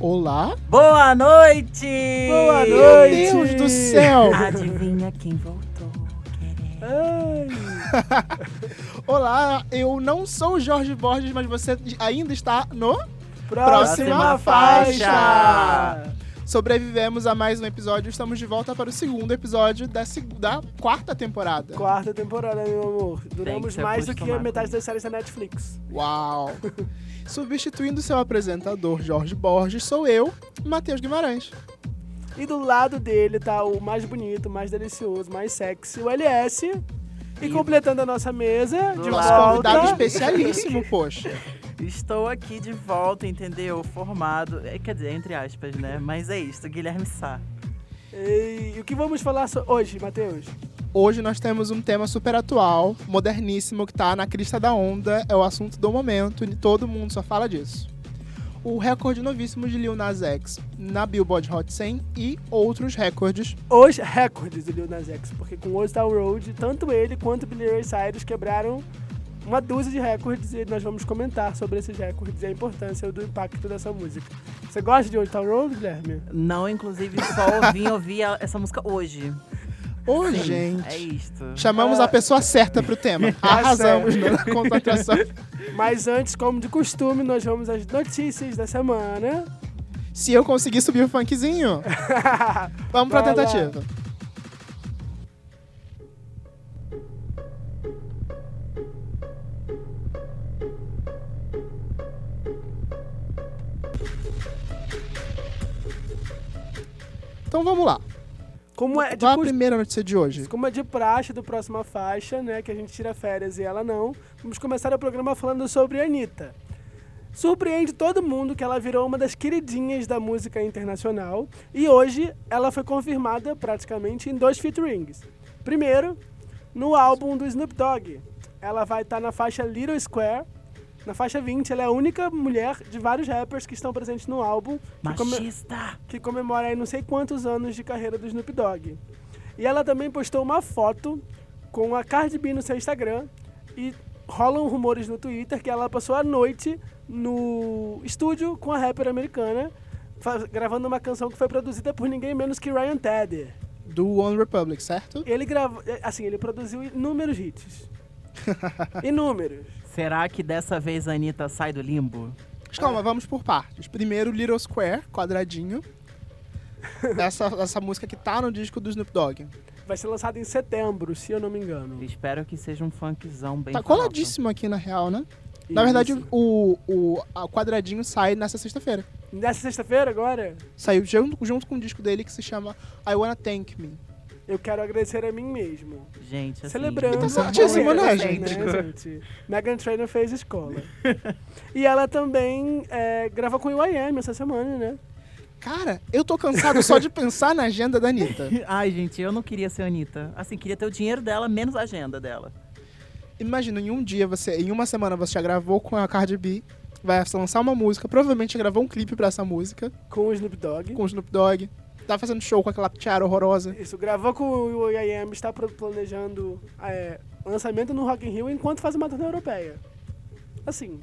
Olá? Boa noite! Boa Meu noite! Deus do céu! Adivinha quem voltou? Ai, Olá, eu não sou o Jorge Borges, mas você ainda está no próxima, Próxima faixa! faixa! Sobrevivemos a mais um episódio. Estamos de volta para o segundo episódio da, da quarta temporada. Quarta temporada, meu amor. Duramos mais do que a metade das séries da Netflix. Uau! Substituindo seu apresentador Jorge Borges, sou eu, Matheus Guimarães. E do lado dele tá o mais bonito, mais delicioso, mais sexy, o LS. E, E- completando a nossa mesa, Do de Nosso lado. convidado volta. especialíssimo, poxa. Estou aqui de volta, entendeu? Formado. é, Quer dizer, entre aspas, né? Mas é isso, Guilherme Sá. E, o que vamos falar so- hoje, Matheus? Hoje nós temos um tema super atual, moderníssimo, que tá na crista da onda, é o assunto do momento e todo mundo só fala disso. O recorde novíssimo de Lil Nas X na Billboard Hot 100 e outros recordes. Os recordes do Lil Nas X, porque com Old Town Road, tanto ele quanto Billy Ray Cyrus quebraram uma dúzia de recordes e nós vamos comentar sobre esses recordes e a importância do impacto dessa música. Você gosta de Old Town Road, Guilherme? Não, inclusive, só vim ouvir a- essa música hoje. Ô, Sim, gente. É isto. Chamamos Ah. a pessoa certa pro tema. Arrasamos na contratação. Mas antes, como de costume, nós vamos às notícias da semana. Se eu conseguir subir o funkzinho, vamos pra Vai lá. Então vamos lá. Como é de Qual a primeira notícia de hoje? Como é de praxe do próxima faixa, né? Que a gente tira férias e ela não. Vamos começar o programa falando sobre a Anitta. Surpreende todo mundo que ela virou uma das queridinhas da música internacional. E hoje ela foi confirmada praticamente em dois featurings. Primeiro, no álbum do Snoop Dogg. Ela vai estar na faixa Little Square. Na faixa 20, ela é a única mulher de vários rappers que estão presentes no álbum. que come- Machista! que comemora aí não sei quantos anos de carreira do Snoop Dogg. E ela também postou uma foto com a Cardi B no seu Instagram e rolam rumores no Twitter que ela passou a noite no estúdio com a rapper americana gravando uma canção que foi produzida por ninguém menos que Ryan Tedder. Do One Republic, certo? Ele gravou, assim, ele produziu inúmeros hits. Inúmeros. Será que dessa vez a Anitta sai do limbo? Calma, vamos por partes. Primeiro, Little Square, quadradinho. Essa, essa música que tá no disco do Snoop Dogg. Vai ser lançado em setembro, se eu não me engano. Espero que seja um funkzão bem Tá farofa. coladíssimo aqui na real, né? Na verdade, o, o a- o quadradinho sai nessa sexta-feira. Nessa sexta-feira agora, Saiu junto, junto com um disco dele que se chama I Wanna Thank Me. Eu quero agradecer a mim mesmo. Gente, assim... Celebrando. Tá a certíssimo, né, gente? gente? Megan Trainor fez escola. e ela também é, gravou com o IM essa semana, né? Cara, eu tô cansado só de pensar na agenda da Anitta. Ai, gente, eu não queria ser a Anitta. Assim, queria ter o dinheiro dela, menos a agenda dela. Imagina, em um dia você, em uma semana você já gravou com a Cardi B, vai lançar uma música, provavelmente já gravou um clipe pra essa música, Com o Snoop Dogg. com o Snoop Dogg. Tá fazendo show com aquela tiara horrorosa. Isso, gravou com o IM, está planejando é, lançamento no Rock in Rio enquanto faz uma turnê europeia. Assim,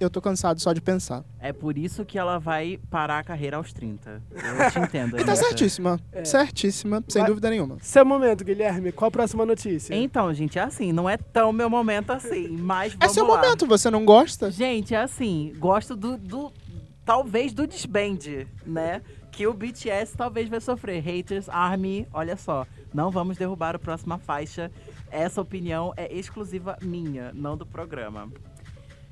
Eu tô cansado só de pensar. É por isso que ela vai parar a carreira aos 30. Eu te entendo. E tá certíssima. É. Certíssima, sem Vai- dúvida nenhuma. seu momento, Guilherme, qual a próxima notícia? Então, gente, é assim, não é tão meu momento assim, mas É vamos seu lá. momento, você não gosta? Gente, é assim, gosto do, do- talvez do disband, né? Que o BTS talvez vai sofrer. Haters, Army, olha só, não vamos derrubar a próxima faixa. Essa opinião é exclusiva minha, não do programa.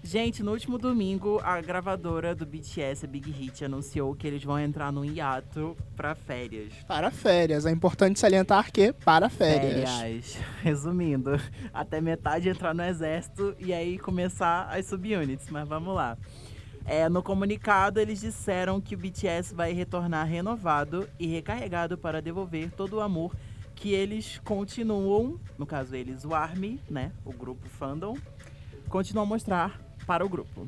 Gente, no último domingo, a gravadora do BTS, a Big Hit, anunciou que eles vão entrar num hiato pra férias. Para férias. É importante salientar que para férias. Férias. Resumindo, até metade entrar no exército e aí começar as subunits, mas vamos lá. É, no comunicado, eles disseram que o BTS vai retornar renovado e recarregado para devolver todo o amor que eles continuam, no caso eles, o ARMY, né, o grupo fandom, continuam a mostrar para o grupo.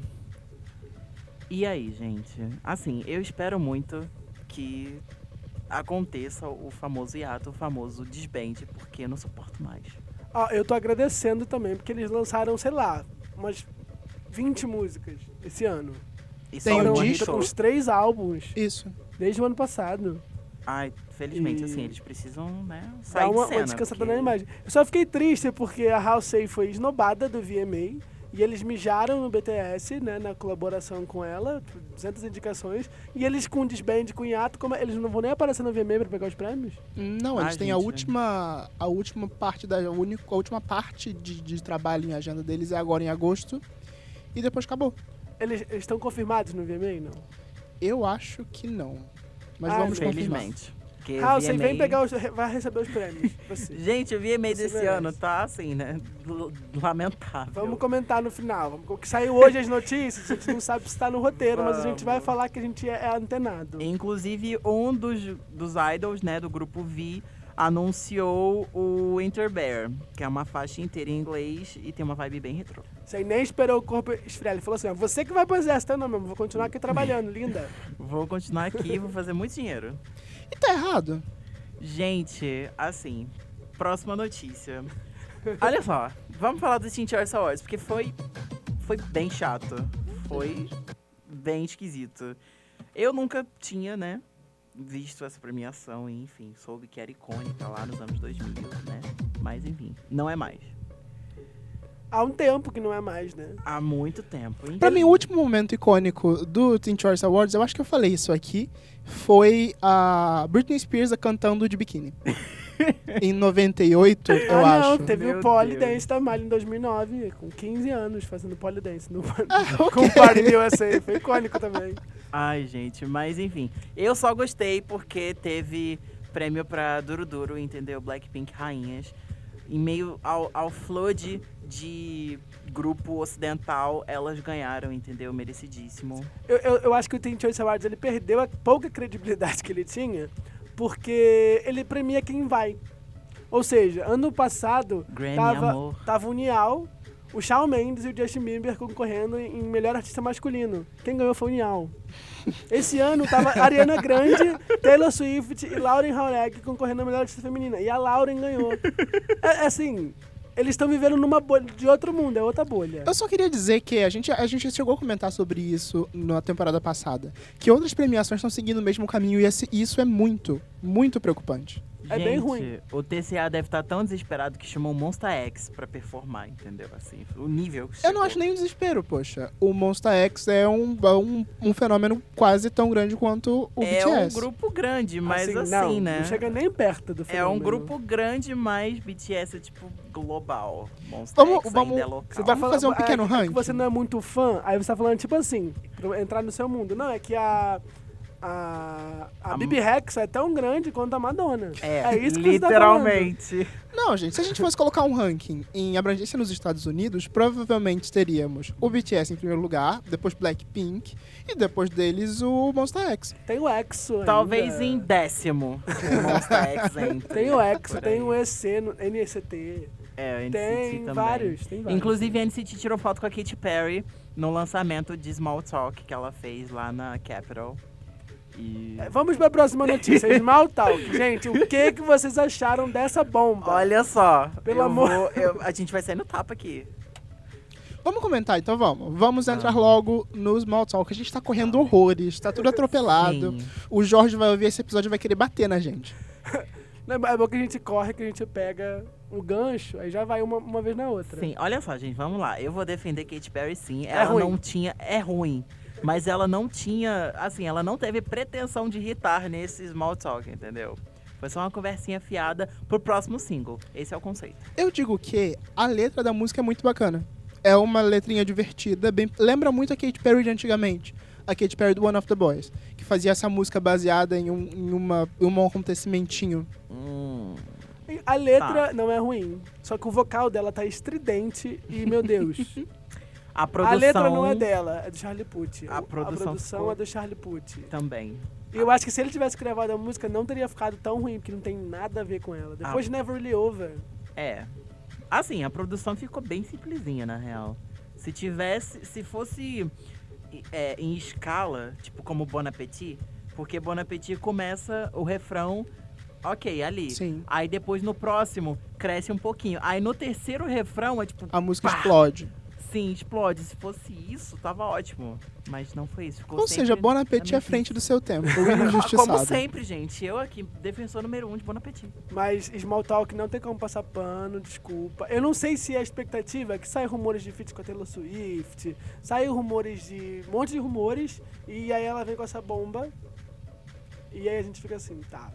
E aí, gente? Assim, eu espero muito que aconteça o famoso hiato, o famoso desbande, porque eu não suporto mais. Ah, eu tô agradecendo também, porque eles lançaram, sei lá, umas 20 músicas esse ano. E Tem só um disco? hitou. uns três álbuns Isso. desde o ano passado. Ai, felizmente, E- assim, eles precisam, né, Dá sair uma, de cena. uma descansada porque- na imagem. Eu só fiquei triste porque a Halsey foi esnobada do VMA e eles mijaram no BTS, né, na colaboração com ela, 200 indicações, e eles com desband, com hiato, como eles não vão nem aparecer no VMA pra pegar os prêmios? Não, eles Ah, têm a gente. última a última parte da a única, a última parte de, de trabalho em agenda deles é agora em agosto e depois acabou. Eles eles estão confirmados no VMA, não? Eu acho que não. Mas Ah, vamos confirmar. Felizmente. Porque Halsey, VMA vem pegar os, vai receber os prêmios. Você. Gente, o VMA Você desse merece. ano tá assim, né? l- Lamentável. Vamos comentar no final. Vamos- Que saiu hoje as notícias, a gente não sabe se tá no roteiro, mas a gente vai falar que a gente é, é antenado. Inclusive, um dos, dos idols, né, do grupo V, anunciou o Winter Bear, que é uma faixa inteira em inglês e tem uma vibe bem retrô. Você nem esperou o corpo esfriar. Ele falou assim: você que vai pro exército, não, meu amor, vou continuar aqui trabalhando, linda. Vou continuar aqui, vou fazer muito dinheiro. E tá errado. Gente, assim, próxima notícia. Olha só, vamos falar do Teen Choice Awards, porque foi, foi bem chato. Foi bem esquisito. Eu nunca tinha, né, visto essa premiação e, enfim, soube que era icônica lá nos anos 2000, né? Mas, enfim, não é mais. Há um tempo que não é mais, né? Há muito tempo. Pra mim, o último momento icônico do Teen Choice Awards, eu acho que eu falei isso aqui, foi a Britney Spears cantando de biquíni. em 98, eu ah, acho. não, teve Meu o Polydance Deus. da Miley em 2009, com 15 anos fazendo Polydance no Ah, com ok. o Party USA. Foi icônico também. Ai, gente, mas enfim. Eu só gostei porque teve prêmio pra Duro Duro, entendeu? Blackpink Rainhas. Em meio ao, ao flood de grupo ocidental, elas ganharam, entendeu? Merecidíssimo. Eu, eu, eu acho que o Teen Choice Awards ele perdeu a pouca credibilidade que ele tinha, porque ele premia quem vai. Ou seja, ano passado Grammy, tava, amor. tava o Nial, o Shawn Mendes e o Justin Bieber concorrendo em melhor artista masculino. Quem ganhou foi o Nial. Esse ano tava Ariana Grande, Taylor Swift e Lauren Jauregui concorrendo a melhor artista feminina. E a Lauren ganhou. É, é assim, eles estão vivendo numa bolha de outro mundo, é outra bolha. Eu só queria dizer que a gente, a gente chegou a comentar sobre isso na temporada passada. Que outras premiações estão seguindo o mesmo caminho e esse- isso é muito, muito preocupante. É gente, bem ruim. o TCA deve estar tão desesperado que chamou o Monsta X pra performar, entendeu? Assim, o nível. que Eu não acho nem um desespero, poxa. O Monster X é um, é um, um fenômeno quase tão grande quanto o É BTS. um grupo grande, mas assim, não, né? Não chega nem perto do É um fenômeno. grupo grande, mas BTS é tipo global. Monster Vamos- X vamos- ainda é local. Você Vamos fazer um é, pequeno é ranking? você não é muito fã, aí você tá falando tipo assim, pra entrar no seu mundo. Não, é que a. A, a A- Bibi Rex é tão grande quanto a Madonna. É, isso que você tá literalmente. Não, gente, se a gente fosse colocar um ranking em abrangência nos Estados Unidos, provavelmente teríamos o BTS em primeiro lugar, depois Blackpink e depois deles o Monster X. Tem o EXO. ainda. Talvez em décimo. o Monster X entre. Tem o EXO, tem o EC, no- NCT. É, o NCT Tem também. vários, tem vários. Inclusive, a NCT tirou foto com a Katy Perry no lançamento de Small Talk que ela fez lá na Capitol. E. É, Vamos pra próxima notícia, Small Talk. Gente, o que, que vocês acharam dessa bomba? Olha só. Pelo eu amor- vou- eu- a gente vai sair no tapa aqui. Vamos comentar, então vamos. Vamos entrar Ah. logo no Small Talk. A gente tá correndo horrores, tá tudo atropelado. Sim. O Jorge vai ouvir esse episódio e vai querer bater na gente. É bom que a gente corre, que a gente pega um gancho, aí já vai uma, uma vez na outra. Sim, olha só, gente, vamos lá. Eu vou defender Katy Perry sim. É Ela ruim. não tinha. É ruim. Mas ela não tinha. Assim, ela não teve pretensão de irritar nesse small talk, entendeu? Foi só uma conversinha fiada pro próximo single. Esse é o conceito. Eu digo que a letra da música é muito bacana. É uma letrinha divertida, bem... lembra muito a Katy Perry de antigamente. A Katy Perry do One of the Boys, que fazia essa música baseada em um, em uma, em um acontecimentinho. Hum. A letra Tá. não é ruim, só que o vocal dela tá estridente e, meu Deus, A produção. a letra não é dela, é do Charlie Puth. A produção ficou- é do Charlie Puth. Também. E eu acho que se ele tivesse gravado a música, não teria ficado tão ruim, porque não tem nada a ver com ela. Depois de Never Really Over. É. Assim, a produção ficou bem simplesinha, na real. Se tivesse. Se fosse é, em escala, tipo como Bon Appetit, porque Bon Appetit começa o refrão, ok, ali. Sim. Aí depois no próximo cresce um pouquinho. Aí no terceiro refrão é tipo A música Pá! explode. Sim, explode. Se fosse isso, tava ótimo. Mas não foi isso. Ficou Ou seja, Bon Appetit é à frente do seu tempo. O injustiçado. Como sempre, gente. Eu aqui, defensor número um de Bon Appetit. Mas Small Talk não tem como passar pano, desculpa. Eu não sei se a expectativa é que saem rumores de feat com a Taylor Swift, saem rumores de. um monte de rumores, e aí ela vem com essa bomba. E aí a gente fica assim, tá.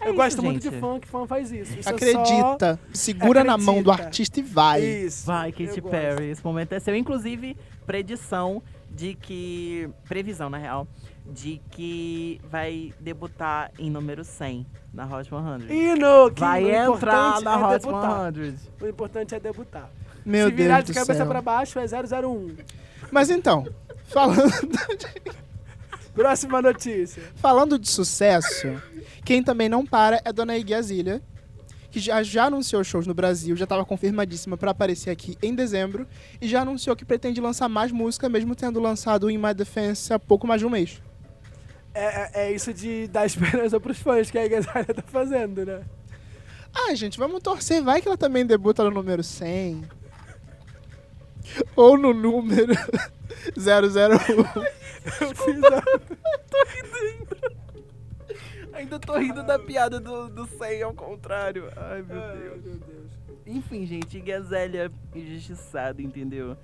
É eu isso, gosto muito gente. de fã que fã faz isso. isso é só- Acredita. Segura na mão do Acredita. artista e vai. Isso. Vai, eu Katy gosto. Perry. Esse momento é seu. Inclusive, predição de que. Previsão, na real. De que vai debutar em número 100 na Hot 100. Hino, que vai entrar importante na é Hot debutar. 100. O importante é debutar. Meu Se virar Deus de cabeça pra baixo é 001. Mas então, falando, Próxima notícia. falando de sucesso, quem também não para é Dona Iggy Azalea, que já, já anunciou shows no Brasil, já estava confirmadíssima para aparecer aqui em dezembro, e já anunciou que pretende lançar mais música, mesmo tendo lançado In My Defense há pouco mais de um mês. É, é- é isso de dar esperança pros fãs que a Igazália tá fazendo, né? Ah, gente, vamos torcer. Vai que ela também debuta no número 100. Ou no número 001. Eu fiz a... Ainda tô rindo da piada do, do 100 ao contrário. Ai, meu Ai, Deus. meu Deus. Enfim, gente, Gazélia injustiçada, entendeu?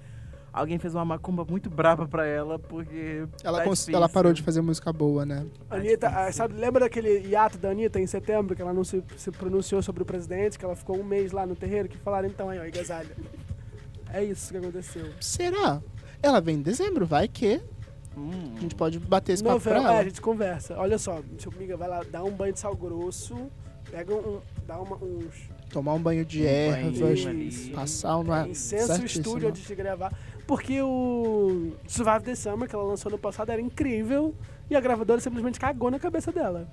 Alguém fez uma macumba muito brava pra ela, porque. Ela, tá ela parou de fazer música boa, né? Anitta, difícil. ah, sabe, lembra daquele hiato da Anitta em setembro, que ela não se, se pronunciou sobre o presidente, que ela ficou um mês lá no terreiro, que falaram então aí, ó, Igazália. É isso que aconteceu. Será? Ela vem em dezembro, vai que Hum. a gente pode bater esse papo pra Novembro, é, ela. a gente conversa. Olha só, seu amiga vai lá, dá um banho de sal grosso, pega um, dá uma, uns Tomar um banho de Um ervas, banho passar uma... incenso certíssimo. estúdio antes de gravar. Porque o Survive the Summer, que ela lançou no passado, era incrível e a gravadora simplesmente cagou na cabeça dela.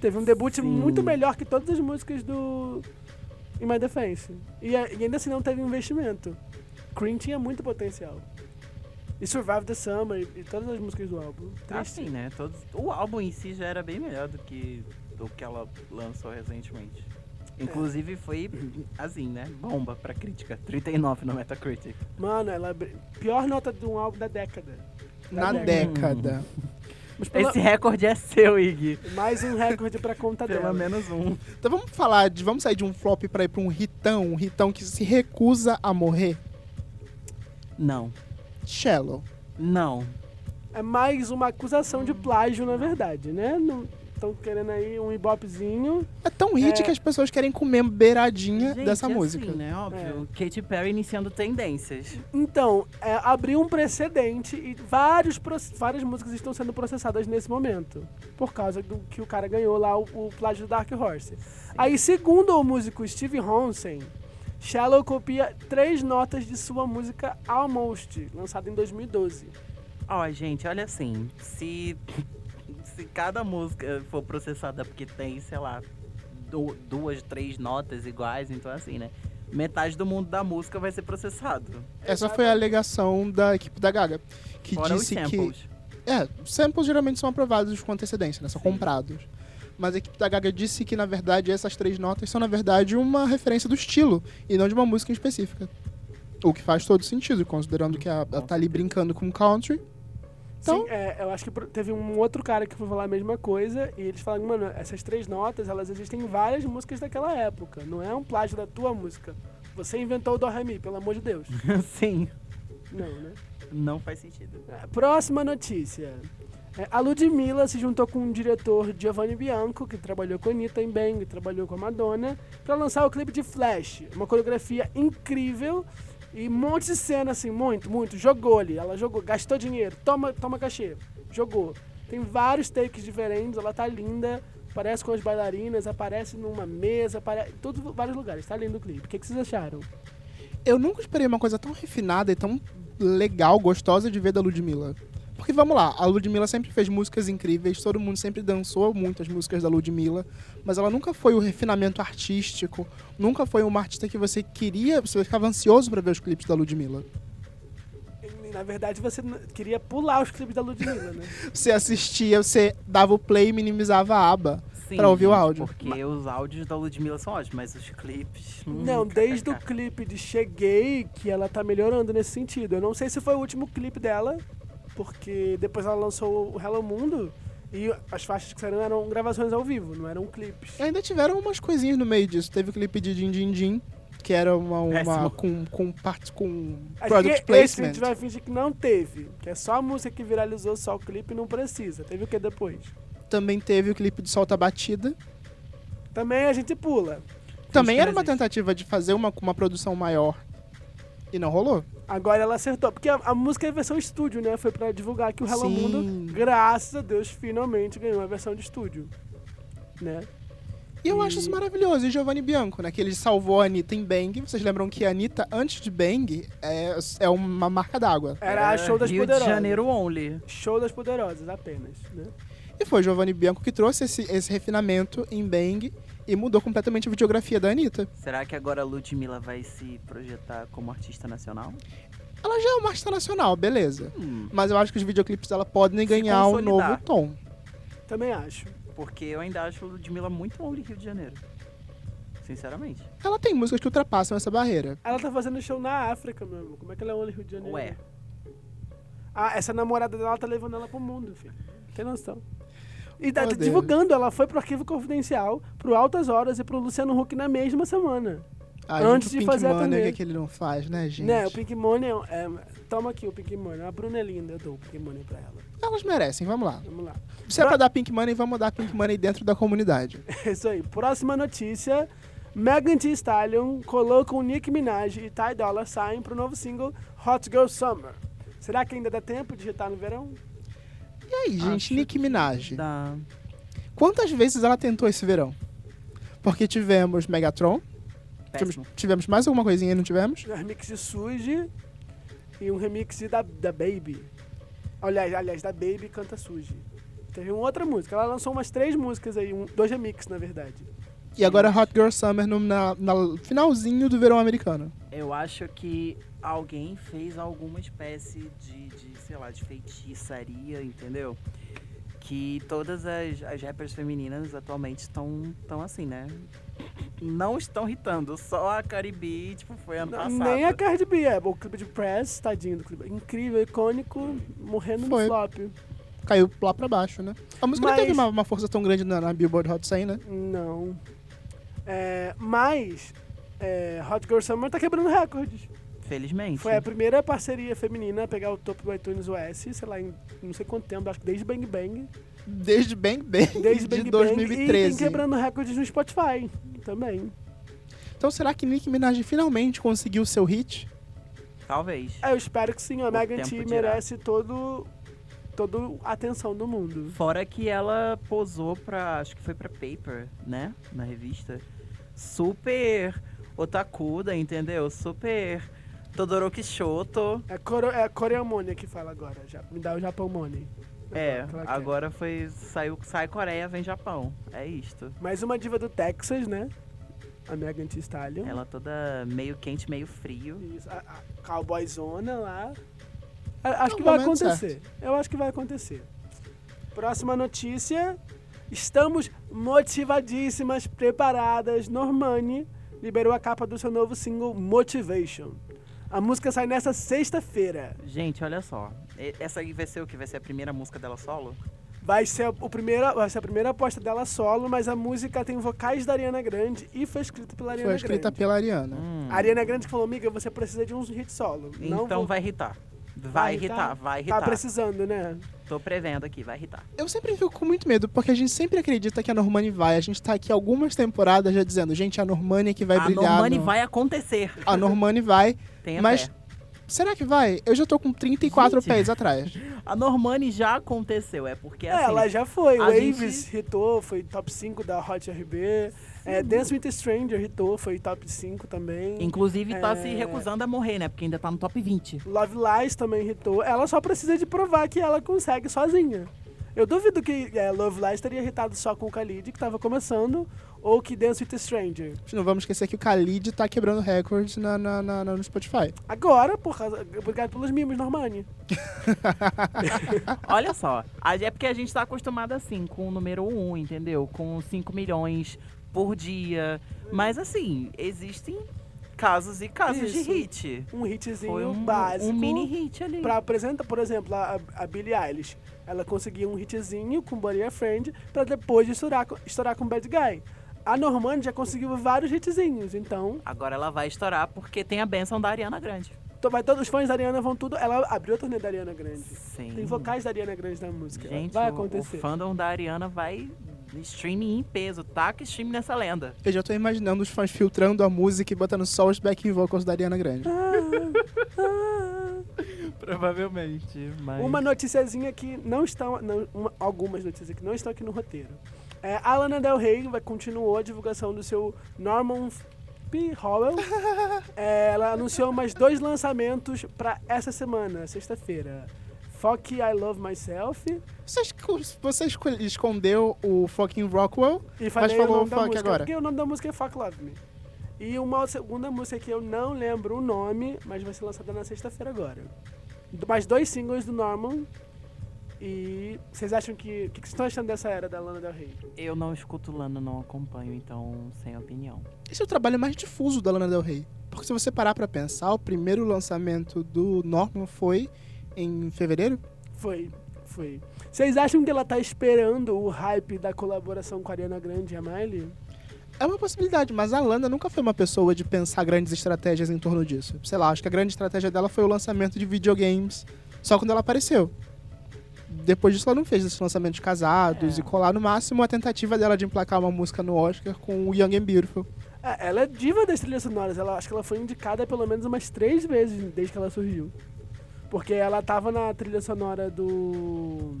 Teve um debut Sim. muito melhor que todas as músicas do In My Defense. E, e ainda assim não teve investimento. Cream tinha muito potencial. E Survive the Summer e, e todas as músicas do álbum. Triste. Assim, né? Todos, o álbum em si já era bem melhor do que do que ela lançou recentemente. Inclusive foi, assim, né? Bomba pra crítica. 39 no Metacritic. Mano, ela br- pior nota de um álbum da década. Da Na década. Mas pela- Esse recorde é seu, Iggy. mais um recorde pra conta Pelo dela. menos um. Então vamos falar de... Vamos sair de um flop pra ir pra um hitão. Um hitão que se recusa a morrer. Não. Shallow. Não. É mais uma acusação de plágio, na verdade, né? Estão querendo aí um ibopezinho. É tão hit É. que as pessoas querem comer beiradinha Gente, dessa assim, música. né? Óbvio. Katy Perry iniciando tendências. Então, é, abriu um precedente e vários, várias músicas estão sendo processadas nesse momento. Por causa do que o cara ganhou lá, o, o plágio do Dark Horse. Aí, segundo o músico Steve Honsen, Shallow copia três notas de sua música Almost, lançada em 2012. Ó, gente, olha assim, se, se cada música for processada porque tem, sei lá, du- duas, três notas iguais, então assim, né? Metade do mundo da música vai ser processado. Essa foi a alegação da equipe da Gaga. Que Fora os disse que. samples. É, samples geralmente são aprovados com antecedência, né? São comprados. Mas a equipe da Gaga disse que, na verdade, essas três notas são, na verdade, uma referência do estilo e não de uma música em específica. O que faz todo sentido, considerando que ela tá ali brincando com country. Então- Sim, é, eu acho que teve um outro cara que foi falar a mesma coisa e eles falaram, mano, essas três notas, elas existem em várias músicas daquela época. Não é um plágio da tua música. Você inventou o Do Re Mi, pelo amor de Deus. Sim, Não, né? não faz sentido. É, Próxima notícia. É, a Ludmilla se juntou com o diretor Giovanni Bianco, que trabalhou com a Anitta em Bang, trabalhou com a Madonna, para lançar o clipe de Flash. Uma coreografia incrível e um monte de cena, assim, muito, muito. Jogou ali, ela jogou, gastou dinheiro, toma, toma cachê, jogou. Tem vários takes diferentes, ela tá linda, aparece com as bailarinas, aparece numa mesa, aparece, tudo, vários lugares, tá lindo o clipe. O que, que vocês acharam? Eu nunca esperei uma coisa tão refinada e tão legal, gostosa de ver da Ludmilla. Porque vamos lá, a Ludmilla sempre fez músicas incríveis, todo mundo sempre dançou muitas músicas da Ludmilla, mas ela nunca foi o refinamento artístico, nunca foi uma artista que você queria, você ficava ansioso pra ver os clipes da Ludmilla. Na verdade, você queria pular os clipes da Ludmilla, né? Você assistia, você dava o play e minimizava a aba. Sim, pra ouvir o áudio. Porque os áudios da Ludmilla são ótimos, mas os clipes. hum, Não, desde o clipe de Cheguei que ela tá melhorando nesse sentido. Eu não sei se foi o último clipe dela, porque depois ela lançou o Hello Mundo e as faixas que saíram eram gravações ao vivo, não eram clipes. Ainda tiveram umas coisinhas no meio disso. Teve o clipe de Din Din Din, que era uma, uma com, com partes com product que esse a placement. gente vai fingir que não teve, que é só a música que viralizou, só o clipe não precisa. Teve o que depois? Também teve o clipe de Solta Batida. Também a gente pula. Também era uma tentativa de fazer uma, uma produção maior. E não rolou. Agora ela acertou, porque a, a música é versão estúdio, né? Foi pra divulgar que o Hello Sim. Mundo, graças a Deus, finalmente ganhou a versão de estúdio. Né? E eu E- acho isso maravilhoso. E Giovanni Bianco, né? Que ele salvou a Anitta em Bang. Vocês lembram que a Anitta, antes de Bang, é, é uma marca d'água. Era a show das Rio poderosas. de Janeiro only. Show das poderosas, apenas. Né? E foi Giovanni Bianco que trouxe esse, esse refinamento em Bang e mudou completamente a videografia da Anitta. Será que agora a Ludmilla vai se projetar como artista nacional? Ela já é uma artista nacional, beleza. Hum, Mas eu acho que os videoclipes dela podem Se ganhar um novo tom. Também acho. porque eu ainda acho a Ludmilla muito only Rio de Janeiro. Sinceramente. Ela tem músicas que ultrapassam essa barreira. Ela tá fazendo show na África, meu irmão. Como é que ela é Only Rio de Janeiro? Ué. Ah, essa namorada dela tá levando ela pro mundo, filho. Tem noção. E tá, divulgando, ela foi pro Arquivo Confidencial, pro Altas Horas e pro Luciano Huck na mesma semana. A Antes de Pink fazer a Money, o turnê. que, que ele não faz, né, gente? Né, o Pink Money é, é- Toma aqui o Pink Money. A Bruna é linda, eu dou o Pink Money pra ela. Elas merecem, vamos lá. Vamos lá. Se é pra dar Pink Money, vamos dar Pink Money dentro da comunidade. É isso aí. Próxima notícia. Megan Thee Stallion colocam Nicki Minaj e Ty Dolla Sign pro novo single Hot Girl Summer. Será que ainda dá tempo de hitar no verão? E aí, gente, Acho Nicki Minaj. Da... Quantas vezes ela tentou esse verão? Porque tivemos Megatron, tivemos, tivemos mais alguma coisinha e não tivemos? Um remix de Suji e um remix da, da Baby. Aliás, aliás, da Baby canta Suji. Teve uma outra música. Ela lançou umas três músicas aí, um- dois remixes, na verdade. E agora Hot Girl Summer no na, na finalzinho do verão americano. Eu acho que alguém fez alguma espécie de, de, sei lá, de feitiçaria, entendeu? Que todas as, as rappers femininas atualmente estão tão assim, né? Não estão hitando, só a Caribe, tipo, foi ano passado. Nem a Cardi B, é. O clipe de Press, tadinho do clipe. Incrível, icônico, morrendo Foi. no flop. Caiu lá pra baixo, né? A música Mas- não teve uma, uma força tão grande na, na Billboard Hot 100, né? Não. É, mas é, Hot Girl Summer tá quebrando recordes. Felizmente. Foi a primeira parceria feminina a pegar o topo do iTunes US, sei lá, em não sei quanto tempo, acho que desde Bang Bang. Desde Bang Bang Desde de Bang Bang. E 2013. tem quebrando recordes no Spotify também. Então será que Nicki Minaj finalmente conseguiu seu hit? Talvez. É, eu espero que sim, a Megan Thee dirá. merece todo, toda a atenção do mundo. Fora que ela posou pra. Acho que foi pra Paper, né? Na revista. Super otakuda, entendeu? Super Todoroki Shoto. É, Coro, é Korean Money que fala agora, já, me dá o Japão Money. É, quer. agora foi. Saiu, sai Coreia, vem Japão. É isto. Mais uma diva do Texas, né? A Megan Thee Stallion. Ela toda meio quente, meio frio. Isso, a, a Cowboyzona lá. A- Acho É o que vai acontecer. Eu acho que vai acontecer. Próxima notícia. Estamos motivadíssimas, preparadas. Normani liberou a capa do seu novo single Motivation. A música sai nessa sexta-feira. Gente, olha só. Essa aí vai ser o que? Vai ser a primeira música dela solo? Vai ser, o primeiro, vai ser a primeira aposta dela solo, mas a música tem vocais da Ariana Grande e foi escrita pela Ariana Foi escrita Grande. pela Ariana. Hum. A Ariana Grande falou, amiga, você precisa de um hit solo. Não Então vou- vai irritar. Vai irritar, vai Tá irritar. precisando, né? Tô prevendo aqui, vai irritar. Eu sempre fico com muito medo, porque a gente sempre acredita que a Normani vai. A gente tá aqui algumas temporadas já dizendo, gente, a Normani é que vai a brilhar. Normani no- vai acontecer. A Normani vai. Tenha Mas- fé. Será que vai? Eu já tô com 34 Gente. pés atrás. A Normani já aconteceu, é porque É, assim. ela já foi. a Waves gente- hitou, foi top 5 da Hot RB. É, Dance with a Stranger hitou, foi top 5 também. Inclusive tá É. se recusando a morrer, né? Porque ainda tá no top 20. Love Lies também hitou. Ela só precisa de provar que ela consegue sozinha. Eu duvido que é, Love Lies estaria irritado só com o Khalid, que tava começando, ou que Dance with a Stranger. Não vamos esquecer que o Khalid tá quebrando recordes na, na, na- no Spotify. Agora, por causa, obrigado pelos mimos, Normani. Olha só, é porque a gente tá acostumado assim, com o número 1, entendeu? Com 5 milhões por dia. Mas assim, existem casos e casos Isso. de hit. Um hitzinho Foi um, básico. um mini hit ali. Pra apresentar, por exemplo, a, a Billie Eilish. Ela conseguiu um hitzinho com Buddy a Friend pra depois de estourar, com- estourar com Bad Guy. A Normani já conseguiu vários hitzinhos, então Agora ela vai estourar porque tem a benção da Ariana Grande. vai, todos os fãs da Ariana vão tudo. Ela abriu a turnê da Ariana Grande. Sim. Tem vocais da Ariana Grande na música. Gente, vai o- acontecer. o fandom da Ariana vai streaming em peso. Taca stream nessa lenda. Eu já tô imaginando os fãs filtrando a música e botando só os backing vocals da Ariana Grande. Provavelmente, mas... Uma noticiazinha que não estão. Não, uma- algumas notícias que não estão aqui no roteiro. É, a Lana Del Rey vai, continuou a divulgação do seu Norman P. Howell. É, ela anunciou mais dois lançamentos para essa semana, sexta-feira. Fuck I Love Myself Você, esco- você esco- escondeu o fucking Rockwell, e falei falou o nome da fuck música, agora. porque o nome da música é Fuck Love Me. E uma segunda música que eu não lembro o nome, mas vai ser lançada na sexta-feira agora. Mais dois singles do Norman. E vocês acham que. O que vocês estão achando dessa era da Lana Del Rey? Eu não escuto Lana, não acompanho, então sem opinião. esse é o trabalho mais difuso da Lana Del Rey. Porque se você parar pra pensar, o primeiro lançamento do Norman foi em fevereiro? Foi, foi. Vocês acham que ela tá esperando o hype da colaboração com a Ariana Grande e a Miley? É uma possibilidade, mas a Lana nunca foi uma pessoa de pensar grandes estratégias em torno disso. Sei lá, acho que a grande estratégia dela foi o lançamento de videogames só quando ela apareceu. Depois disso, ela não fez esses lançamentos casados É. e colar no máximo a tentativa dela de emplacar uma música no Oscar com o Young and Beautiful. É, ela é diva das trilhas sonoras. Ela, acho que ela foi indicada pelo menos umas três vezes desde que ela surgiu. Porque ela tava na trilha sonora do.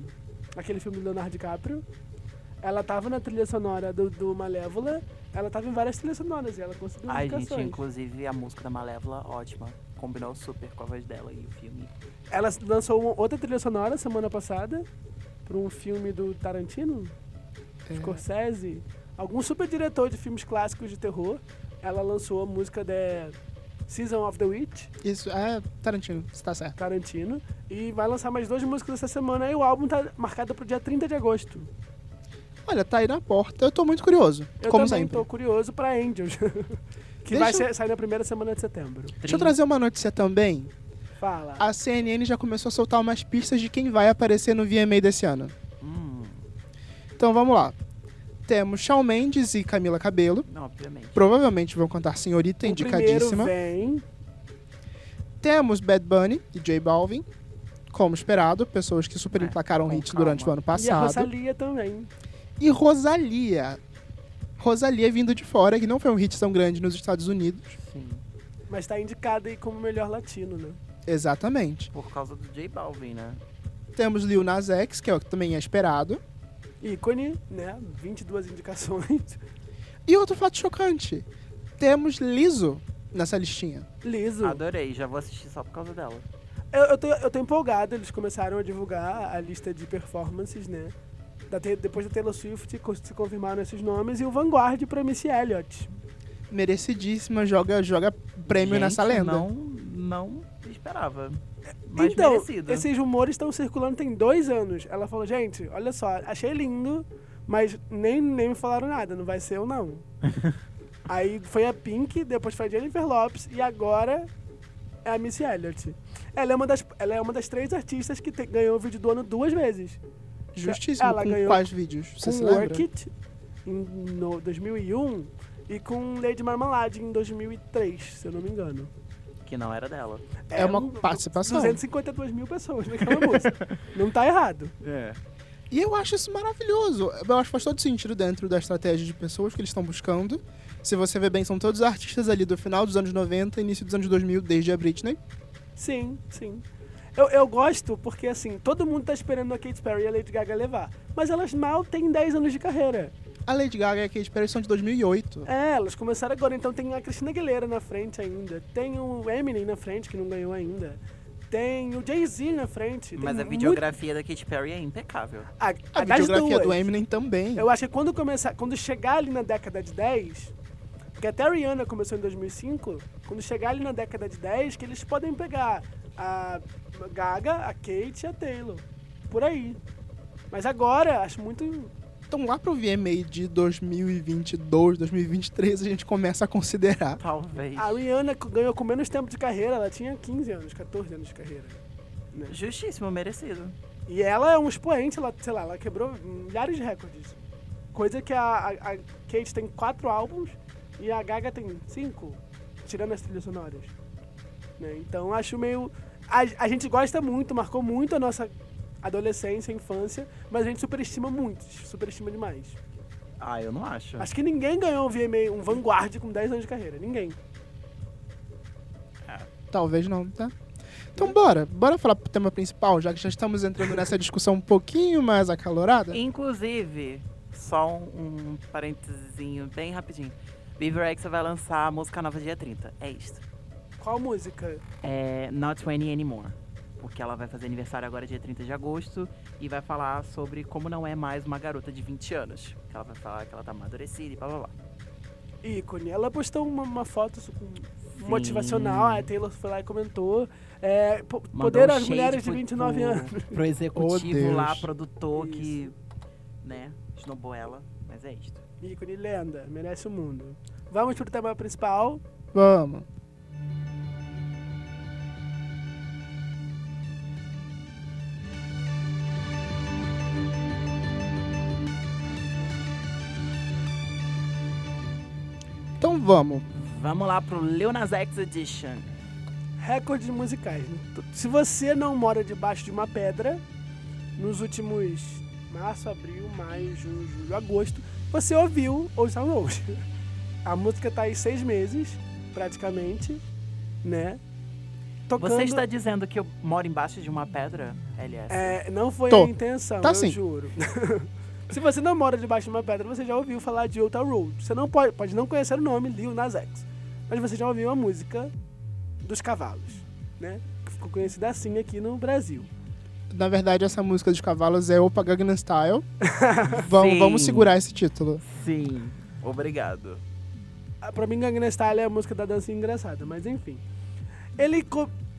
aquele filme do Leonardo DiCaprio. Ela tava na trilha sonora do, do Malévola. Ela tava em várias trilhas sonoras e ela conseguiu Ai, gente, indicações. inclusive a música da Malévola, ótima. Combinou super com a voz dela e o filme. Ela lançou uma- outra trilha sonora semana passada para um filme do Tarantino, É. Scorsese, algum super diretor de filmes clássicos de terror. Ela lançou a música de Season of the Witch, Isso, é Tarantino, você tá certo. Tarantino, e vai lançar mais duas músicas essa semana e o álbum tá marcado pro dia 30 de agosto. Olha, tá aí na porta. Eu tô muito curioso, Eu como também sempre. tô curioso pra Angels, que Deixa vai ser- sair na primeira semana de setembro. Deixa eu trazer uma notícia também. Fala. A CNN já começou a soltar umas pistas de quem vai aparecer no VMA desse ano. Hum, Então vamos lá. Temos Shawn Mendes e Camila Cabello. obviamente. Provavelmente vão cantar Senhorita, o indicadíssima. vem Temos Bad Bunny e J Balvin. Como esperado, pessoas que super É, emplacaram com hits calma. durante o ano e a passado. Rosalia também. E Rosalia. Rosalia vindo de fora, que não foi um hit tão grande nos Estados Unidos. Sim. Mas tá indicada aí como melhor latino, né? Exatamente. Por causa do J Balvin, né? Temos Lil Nas X, que é o que também é esperado. Ícone, né? 22 indicações. E outro fato chocante. Temos Liso nessa listinha. Liso. Adorei, já vou assistir só por causa dela. Eu, eu, tô, eu tô empolgado, eles começaram a divulgar a lista de performances, né? Da, depois da Taylor Swift se confirmaram esses nomes e o Vanguard pra Missy Elliott. Merecidíssima, joga, joga prêmio Gente, nessa lenda. Não, não esperava. Mas então, merecido. esses rumores estão circulando tem dois anos. Ela falou, gente, olha só, achei lindo, mas nem, nem me falaram nada, não vai ser eu não. Aí foi a Pink, depois foi a Jennifer Lopes e agora é a Missy Elliott. Ela é uma das, ela é uma das três artistas que te- ganhou o vídeo do ano duas vezes. Justíssimo. Ela com ganhou quais vídeos? Você com se lembra? Work It, em no 2001, e com Lady Marmalade, em 2003, se eu não me engano. Que não era dela. É uma um- participação. 252 mil pessoas naquela música. Não tá errado. É. E eu acho isso maravilhoso. Eu acho que faz todo sentido dentro da estratégia de pessoas que eles estão buscando. Se você ver bem, são todos artistas ali do final dos anos 90 início dos anos 2000, desde a Britney. Sim, sim. Eu, eu gosto porque, assim, todo mundo tá esperando a Katy Perry e a Lady Gaga levar. Mas elas mal têm 10 anos de carreira. A Lady Gaga e a Katy Perry são de 2008. É, elas começaram agora. Então tem a Cristina Aguilera na frente ainda. Tem o Eminem na frente, que não ganhou ainda. tem o Jay-Z na frente. Mas a muito- videografia da Katy Perry é impecável. A, A a videografia duas. do Eminem também. Eu acho que quando começar, quando chegar ali na década de 10, porque até a Rihanna começou em 2005, quando chegar ali na década de 10, que eles podem pegar a Gaga, a Kate e a Taylor. Por aí. Mas agora, acho muito. Então lá pro VMA de 2022, 2023, a gente começa a considerar. Talvez. A Rihanna ganhou com menos tempo de carreira, ela tinha 15 anos, 14 anos de carreira. né? Justíssimo, merecido. E ela é um expoente, ela, sei lá, ela quebrou milhares de recordes. Coisa que a, a, a Kate tem quatro álbuns e a Gaga tem cinco, tirando as trilhas sonoras. Né? Então acho meio. A, a gente gosta muito, marcou muito a nossa adolescência, infância, mas a gente superestima muito, superestima demais. Ah, eu não acho. Acho que ninguém ganhou um VMA, um Vanguard com 10 anos de carreira. Ninguém. Talvez não, tá? Então bora, bora falar pro tema principal, já que já estamos entrando nessa discussão um pouquinho mais acalorada. Inclusive, só um, um parênteses bem rapidinho. X vai lançar a música nova dia 30. É isso. Qual música? É Not 20 Anymore. Porque ela vai fazer aniversário agora dia 30 de agosto e vai falar sobre como não é mais uma garota de 20 anos. Que ela vai falar que ela tá amadurecida e blá blá blá. ícone. Ela postou uma, uma foto Sim. motivacional, a Taylor foi lá e comentou. É, poder um às shade mulheres de pro- 29 pro- anos. Pro executivo Oh, lá, produtor que, né, esnobou ela. Mas é isto. Ícone lenda, merece o mundo. Vamos pro tema principal. Vamos. Então vamos. Vamos lá pro Lil Nas X Edition. Recordes musicais. né? Se você não mora debaixo de uma pedra, nos últimos março, abril, maio, junho, julho, agosto, você ouviu Old Town Road. A música tá aí seis meses, praticamente, né? Tocando. Você está dizendo que eu moro embaixo de uma pedra, LS? É, não foi Tô. a intenção, Tá eu sim. juro. Se você não mora debaixo de uma pedra, você já ouviu falar de Town Road. Você não pode, pode não conhecer o nome Lil Nas X, mas você já ouviu a música dos cavalos, né? Que ficou conhecida assim aqui no Brasil. Na verdade, essa música dos cavalos é Opa Gangnam Style. vamos, vamos segurar esse título. Sim. Obrigado. Ah, Pra mim, Gangnam Style é a música da dança engraçada, mas enfim. Ele,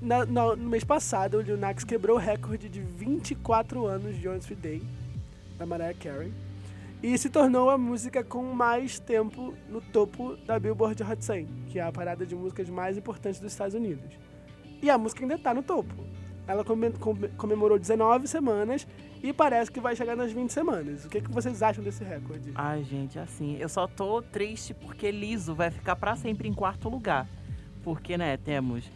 na- na- no mês passado, o Lil Nas quebrou o recorde de 24 anos de On Day, da Mariah Carey, e se tornou a música com mais tempo no topo da Billboard Hot 100, que é a parada de músicas mais importantes dos Estados Unidos. E a música ainda tá no topo. Ela come- come- comemorou 19 semanas e parece que vai chegar nas 20 semanas. O que, que vocês acham desse recorde? Ai, gente, assim, eu só tô triste porque Liso vai ficar pra sempre em quarto lugar. Porque, né, temos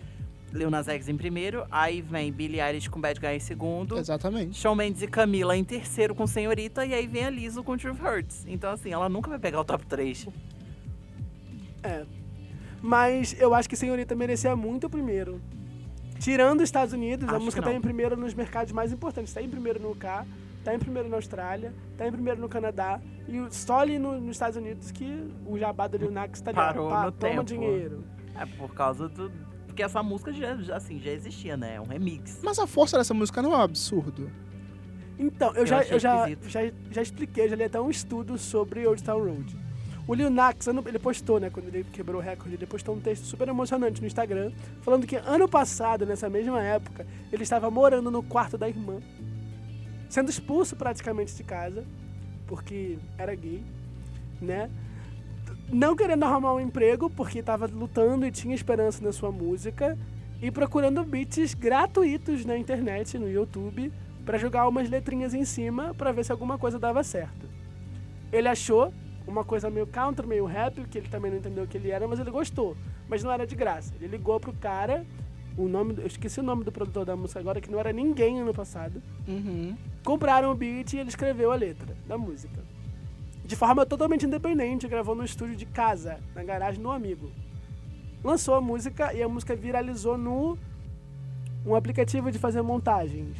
Lil Nas X em primeiro, aí vem Billie Eilish com Bad Guy em segundo, Exatamente. Shawn Mendes e Camila em terceiro com Senhorita, e aí vem a Liso com Truth Hurts. Então, assim, ela nunca vai pegar o top 3. É. Mas eu acho que Senhorita merecia muito primeiro. Tirando os Estados Unidos, a Acho música que tá em primeiro nos mercados mais importantes. Tá em primeiro no UK, tá em primeiro na Austrália, tá em primeiro no Canadá. E o- só ali no- nos Estados Unidos que o jabá do Lil Nas tá ali. Parou pá, no toma tempo. dinheiro. É por causa do. Porque essa música já, já, assim, já existia, né? É um remix. Mas a força dessa música não é um absurdo. Então, eu, Eu já, eu já, já, já expliquei, já li até um estudo sobre Old Town Road. O Lil Nas, ano- ele postou, né, quando ele quebrou o recorde, ele postou um texto super emocionante no Instagram, falando que ano passado, nessa mesma época, ele estava morando no quarto da irmã, sendo expulso praticamente de casa, porque era gay, né? Não querendo arrumar um emprego, porque estava lutando e tinha esperança na sua música, e procurando beats gratuitos na internet, no YouTube, para jogar umas letrinhas em cima para ver se alguma coisa dava certo. Ele achou uma coisa meio country, meio rap, que ele também não entendeu o que ele era, mas ele gostou. Mas não era de graça. Ele ligou pro cara, o nome, eu esqueci o nome do produtor da música agora, que não era ninguém ano passado. Uhum. Compraram o beat e ele escreveu a letra da música. De forma totalmente independente, gravou no estúdio de casa, na garagem do amigo. Lançou a música e a música viralizou no um aplicativo de fazer montagens.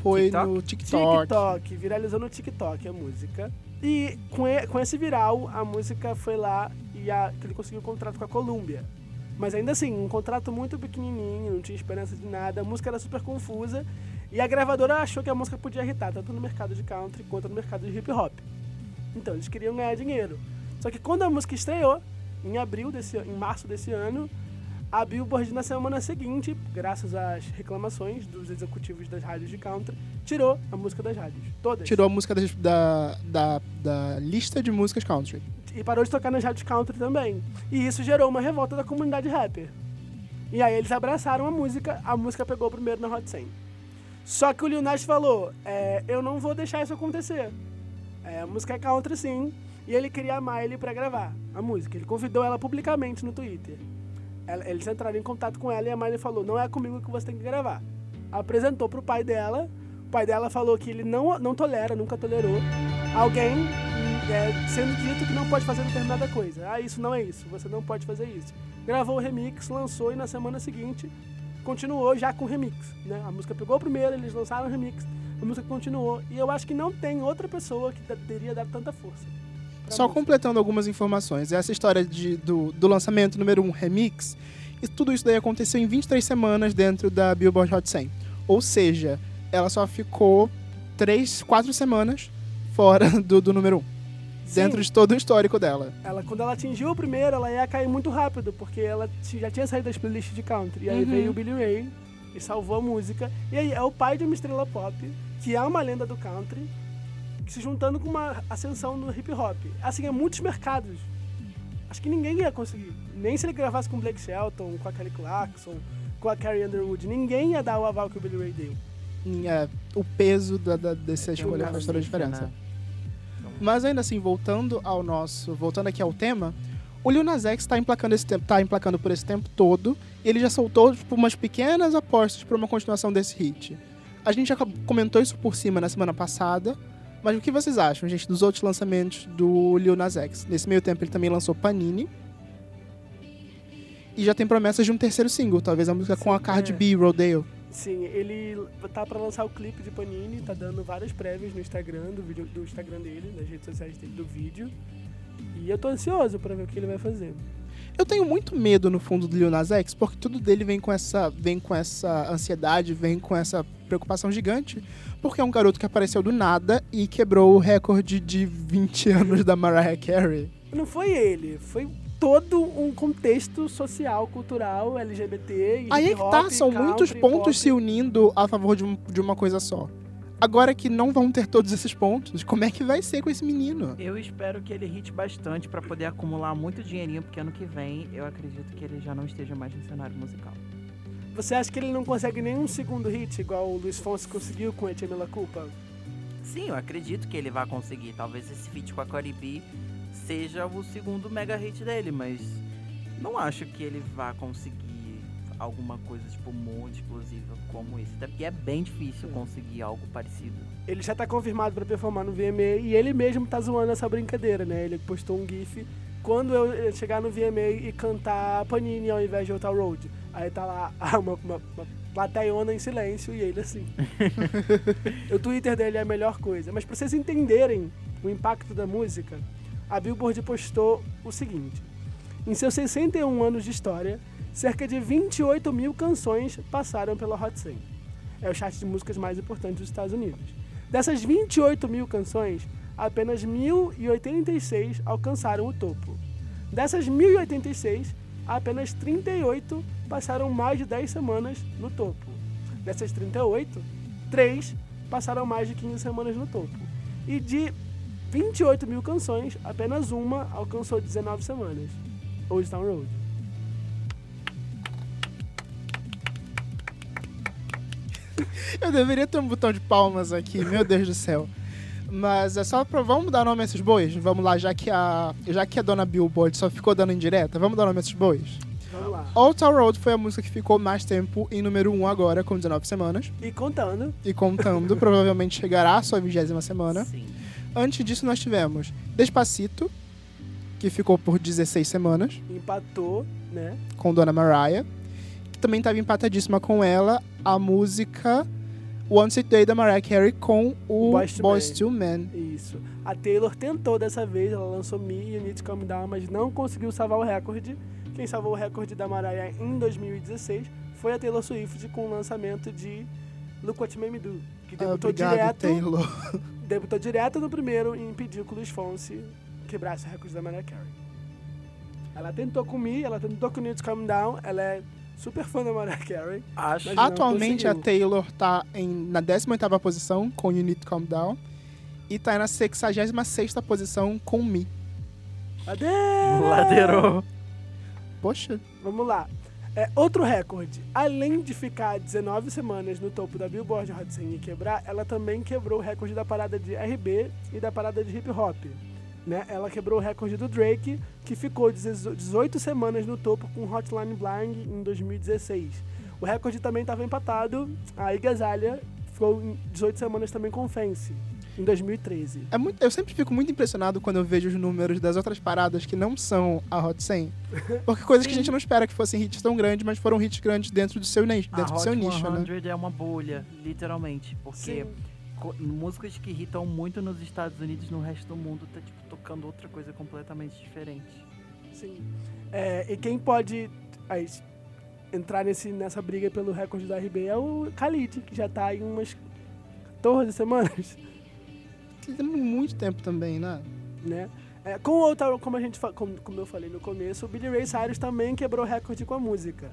Foi TikTok? no TikTok. TikTok, viralizou no TikTok a música. E com, e- com esse viral, a música foi lá e a- ele conseguiu um contrato com a Columbia. Mas ainda assim, um contrato muito pequenininho, não tinha esperança de nada, a música era super confusa e a gravadora achou que a música podia irritar tanto no mercado de country quanto no mercado de hip hop. Então, eles queriam ganhar dinheiro. Só que quando a música estreou, em abril desse em março desse ano, a Billboard na semana seguinte, graças às reclamações dos executivos das rádios de country, tirou a música das rádios. Todas. Tirou a música das- da, da, da lista de músicas country. e parou de tocar nas rádios country também. E isso gerou uma revolta da comunidade rapper. E aí eles abraçaram a música, a música pegou primeiro na Hot 100. Só que o Lil Nas falou, é, eu não vou deixar isso acontecer. É, a música é country sim, e ele queria a Miley pra gravar a música. Ele convidou ela publicamente no Twitter. Eles entraram em contato com ela e a Miley falou, não é comigo que você tem que gravar. Apresentou pro pai dela, o pai dela falou que ele não, não tolera, nunca tolerou alguém é, sendo dito que não pode fazer determinada coisa. Ah, isso não é isso, você não pode fazer isso. Gravou o remix, lançou e na semana seguinte continuou já com remix. Né? A música pegou primeiro, eles lançaram o remix, a música continuou. E eu acho que não tem outra pessoa que teria dado tanta força. Só música. completando algumas informações. Essa história de, do, do lançamento número 1 remix, e tudo isso daí aconteceu em 23 semanas dentro da Billboard Hot 100. Ou seja, ela só ficou 3, 4 semanas fora do, do número 1. Dentro Sim. de todo o histórico dela. Ela, quando ela atingiu o primeiro, ela ia cair muito rápido, porque ela já tinha saído das playlists de country. E aí Uhum. veio o Billy Ray e salvou a música. E aí é o pai de uma estrela pop, que é uma lenda do country, se juntando com uma ascensão no hip hop. Assim, é muitos mercados. Acho que ninguém ia conseguir. Nem se ele gravasse com o Blake Shelton, com a Kelly Clarkson, com a Carrie Underwood. Ninguém ia dar o aval que o Billy Ray deu. Em, é, o peso da, da, dessa escolha faz toda a diferença. Né? Mas ainda assim, voltando ao nosso. Voltando aqui ao tema, o Lil Nas X tá emplacando, esse tempo, tá emplacando por esse tempo todo. E ele já soltou tipo, umas pequenas apostas para uma continuação desse hit. A gente já co- comentou isso por cima na semana passada. Mas o que vocês acham, gente, dos outros lançamentos do Lil Nas X? Nesse meio tempo ele também lançou Panini. E já tem promessas de um terceiro single, talvez a música com a Sim, Cardi é. B, Rodeo. Sim, ele tá pra lançar o clipe de Panini, tá dando várias prévias no Instagram, do, vídeo, do Instagram dele, nas redes sociais dele, do vídeo. E eu tô ansioso pra ver o que ele vai fazer. Eu tenho muito medo no fundo do Lil Nas X, porque tudo dele vem com essa, vem com essa ansiedade, vem com essa preocupação gigante, porque é um garoto que apareceu do nada e quebrou o recorde de 20 anos da Mariah Carey. Não foi ele, foi todo um contexto social, cultural, LGBT e Aí é que tá, são country, muitos pop. pontos se unindo a favor de, um- de uma coisa só. Agora que não vão ter todos esses pontos, como é que vai ser com esse menino? Eu espero que ele hite bastante pra poder acumular muito dinheirinho, porque ano que vem eu acredito que ele já não esteja mais no cenário musical. Você acha que ele não consegue nenhum segundo hit, igual o Luiz Fonsi conseguiu com Etienne La Culpa? Sim, eu acredito que ele vai conseguir. Talvez esse feat com a Cardi B seja o segundo mega hit dele, mas não acho que ele vá conseguir alguma coisa tipo muito explosiva como isso. Até porque é bem difícil Sim. conseguir algo parecido. Ele já tá confirmado pra performar no VMA e ele mesmo tá zoando essa brincadeira, né? Ele postou um gif quando eu chegar no VMA e cantar Panini ao invés de Outer Road. Aí tá lá uma, uma, uma plateiona em silêncio e ele assim. o Twitter dele é a melhor coisa. Mas pra vocês entenderem o impacto da música, a Billboard postou o seguinte. Em seus 61 anos de história, cerca de 28 mil canções passaram pela Hot 100 é o chart de músicas mais importante dos Estados Unidos. Dessas 28 mil canções, apenas 1.086 alcançaram o topo. Dessas 1.086, apenas 38 passaram mais de 10 semanas no topo. Dessas 38, 3 passaram mais de 15 semanas no topo. E de 28 mil canções, apenas uma alcançou 19 semanas. Old Town Road. Eu deveria ter um botão de palmas aqui, meu Deus do céu. Mas é só pra. Vamos dar nome a esses bois? Vamos lá, já que a. Já que a dona Billboard só ficou dando indireta, vamos dar nome a esses bois? Vamos lá. Old Town Road foi a música que ficou mais tempo em número 1 agora, com 19 semanas. E contando, E contando, provavelmente chegará à sua vigésima semana. Sim. Antes disso, nós tivemos Despacito, que ficou por 16 semanas, empatou, né? com Dona Mariah. Também estava empatadíssima com ela a música One Sweet Day da Mariah Carey com o Boys, II to Men. Isso. A Taylor tentou dessa vez, ela lançou Me e You Need to Calm Down, mas não conseguiu salvar o recorde. Quem salvou o recorde da Mariah em 2016 foi a Taylor Swift com o lançamento de Look What You Made Me Do, que debutou Obrigado, direto, Taylor. debutou direto no primeiro e impediu que o Luiz Fonsi quebrasse o recorde da Mariah Carey. Ela tentou com Me, ela tentou com You Need to Calm Down, ela é super fã da Mariah Carey. Acho. Atualmente a. Taylor tá em, na 18ª posição com You Need to Calm Down e tá na 66ª posição com Me. Ladeira! Ladeirou. Poxa, Vamos lá. É, outro recorde. Além de ficar 19 semanas no topo da Billboard Hot 100 e quebrar, ela também quebrou o recorde da parada de R&B e da parada de hip hop. Né? Ela quebrou o recorde do Drake, que ficou 18 semanas no topo com Hotline Bling em 2016. O recorde também estava empatado. A Iggy Azalea ficou em 18 semanas também com Fancy, em 2013. é muito, eu sempre fico muito impressionado quando eu vejo os números das outras paradas que não são a Hot 100. Porque coisas que a gente não espera que fossem hits tão grandes, mas foram hits grandes dentro do seu, ni- A dentro do Hot seu nicho, né? 100 é uma bolha, literalmente. Porque Sim. Músicas que irritam muito nos Estados Unidos, no resto do mundo, tá tipo, tocando outra coisa completamente diferente. Sim. É, e quem pode aí, entrar nesse, nessa briga pelo recorde da RB é o Khalid, que já tá em umas 14 semanas, Tem muito tempo também, né? né? É, com outra, como a gente fa- como, como eu falei no começo, o Billy Ray Cyrus também quebrou recorde com a música.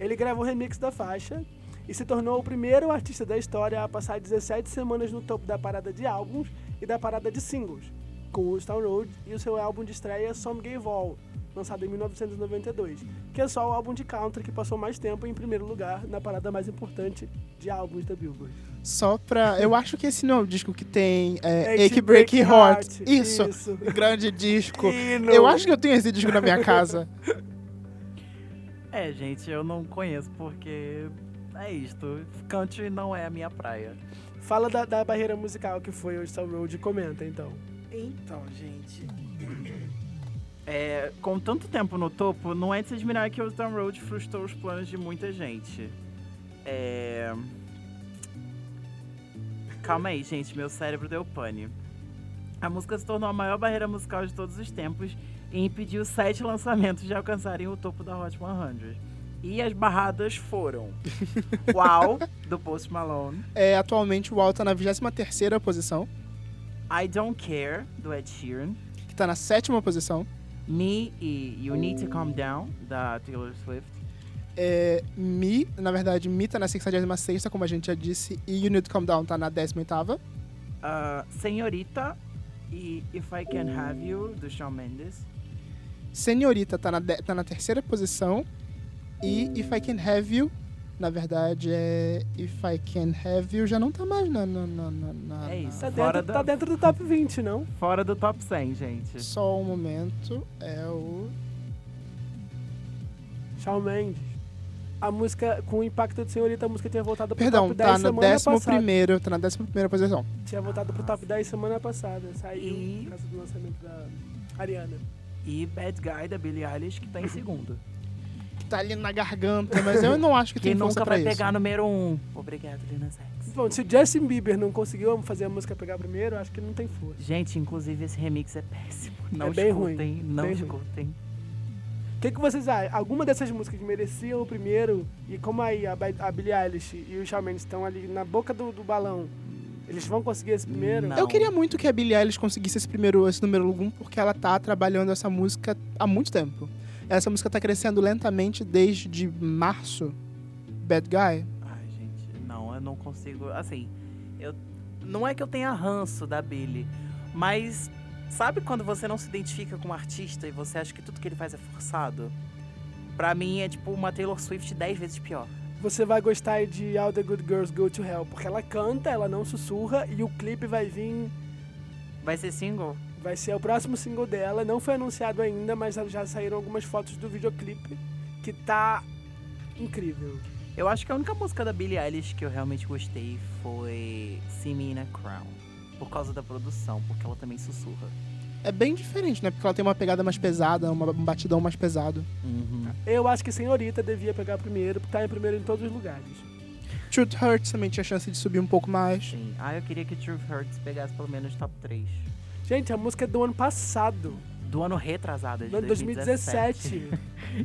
Ele gravou o remix da faixa e se tornou o primeiro artista da história a passar 17 semanas no topo da parada de álbuns e da parada de singles, com o Stone Road e o seu álbum de estreia Some Gave All, lançado em 1992, que é só o álbum de country que passou mais tempo em primeiro lugar na parada mais importante de álbuns da Billboard. Só pra. Eu acho que esse não é o disco que tem é, Ache Ache Break Heart. Heart, Isso, isso. grande disco. Hino. Eu acho que eu tenho esse disco na minha casa. É, gente, eu não conheço porque é isto. Country não é a minha praia. Fala da, da barreira musical que foi o Stone Road e comenta, então. Então, gente. É, com tanto tempo no topo, não é de se admirar que o Stone Road frustrou os planos de muita gente. É... Calma aí, gente, meu cérebro deu pane. A música se tornou a maior barreira musical de todos os tempos e impediu sete lançamentos de alcançarem o topo da Hot 100. E as barradas foram Wow, do Post Malone, É, atualmente o Wall tá na 23ª posição, I Don't Care, do Ed Sheeran, que tá na sétima posição. Me e You Need to Calm Down, da Taylor Swift. É, Me, na verdade, Me tá na 66ª, como a gente já disse, e You Need to Calm Down tá na 18ª. Uh, Senhorita e If I Can Have You, do Shawn Mendes. Senhorita tá na, tá na terceira posição. E If I Can Have You, na verdade, é If I Can Have You, já não tá mais na... na, na, na- na- É isso. Tá Fora dentro, da- tá dentro do top 20, não? Fora do top 100, gente. Só um momento, é o... Shawn Mendes. A música, com o impacto de Senhorita, a música tinha voltado pro Perdão, top 10 tá no semana décimo passada. primeiro, tá na décima primeira posição. Tinha voltado pro top 10 semana passada. Saiu E- por causa do lançamento da Ariana. E Bad Guy, da Billie Eilish, que tá em segundo. Tá ali na garganta, mas eu não acho que Que tem força nunca pra vai isso. pegar número 1. Um. Obrigado, Lina Sex. Bom, se o Justin Bieber não conseguiu fazer a música pegar primeiro, acho que não tem força. Gente, inclusive esse remix é péssimo. Não É bem ruim, escutem, não bem ruim. escutem. O que, que vocês acham? Alguma dessas músicas mereciam o primeiro? E como aí a, a Billie Eilish e o Shawn Mendes estão ali na boca do, do balão, eles vão conseguir esse primeiro? Não. Eu queria muito que a Billie Eilish conseguisse esse primeiro, esse número 1, porque ela tá trabalhando essa música há muito tempo. Essa música tá crescendo lentamente desde março. Bad Guy. Ai, gente, não, eu não consigo. Assim, eu. Não é que eu tenha ranço da Billy, mas sabe quando você não se identifica com um artista e você acha que tudo que ele faz é forçado? Pra mim é tipo uma Taylor Swift 10 vezes pior. Você vai gostar de All the Good Girls Go to Hell, porque ela canta, ela não sussurra e o clipe vai vir. Vai ser single? Vai ser o próximo single dela. Não foi anunciado ainda, mas já saíram algumas fotos do videoclipe que tá incrível. Eu acho que a única música da Billie Eilish que eu realmente gostei foi See Me in a Crown. Por causa da produção, porque ela também sussurra. É bem diferente, né? Porque ela tem uma pegada mais pesada, uma- um batidão mais pesado. Uhum. Eu acho que Senhorita devia pegar primeiro, porque tá em primeiro em todos os lugares. Truth Hurts também tinha chance de subir um pouco mais. Sim. Ah, eu queria que Truth Hurts pegasse pelo menos top 3. Gente, a música é do ano passado, Do ano retrasado, de no ano 2017.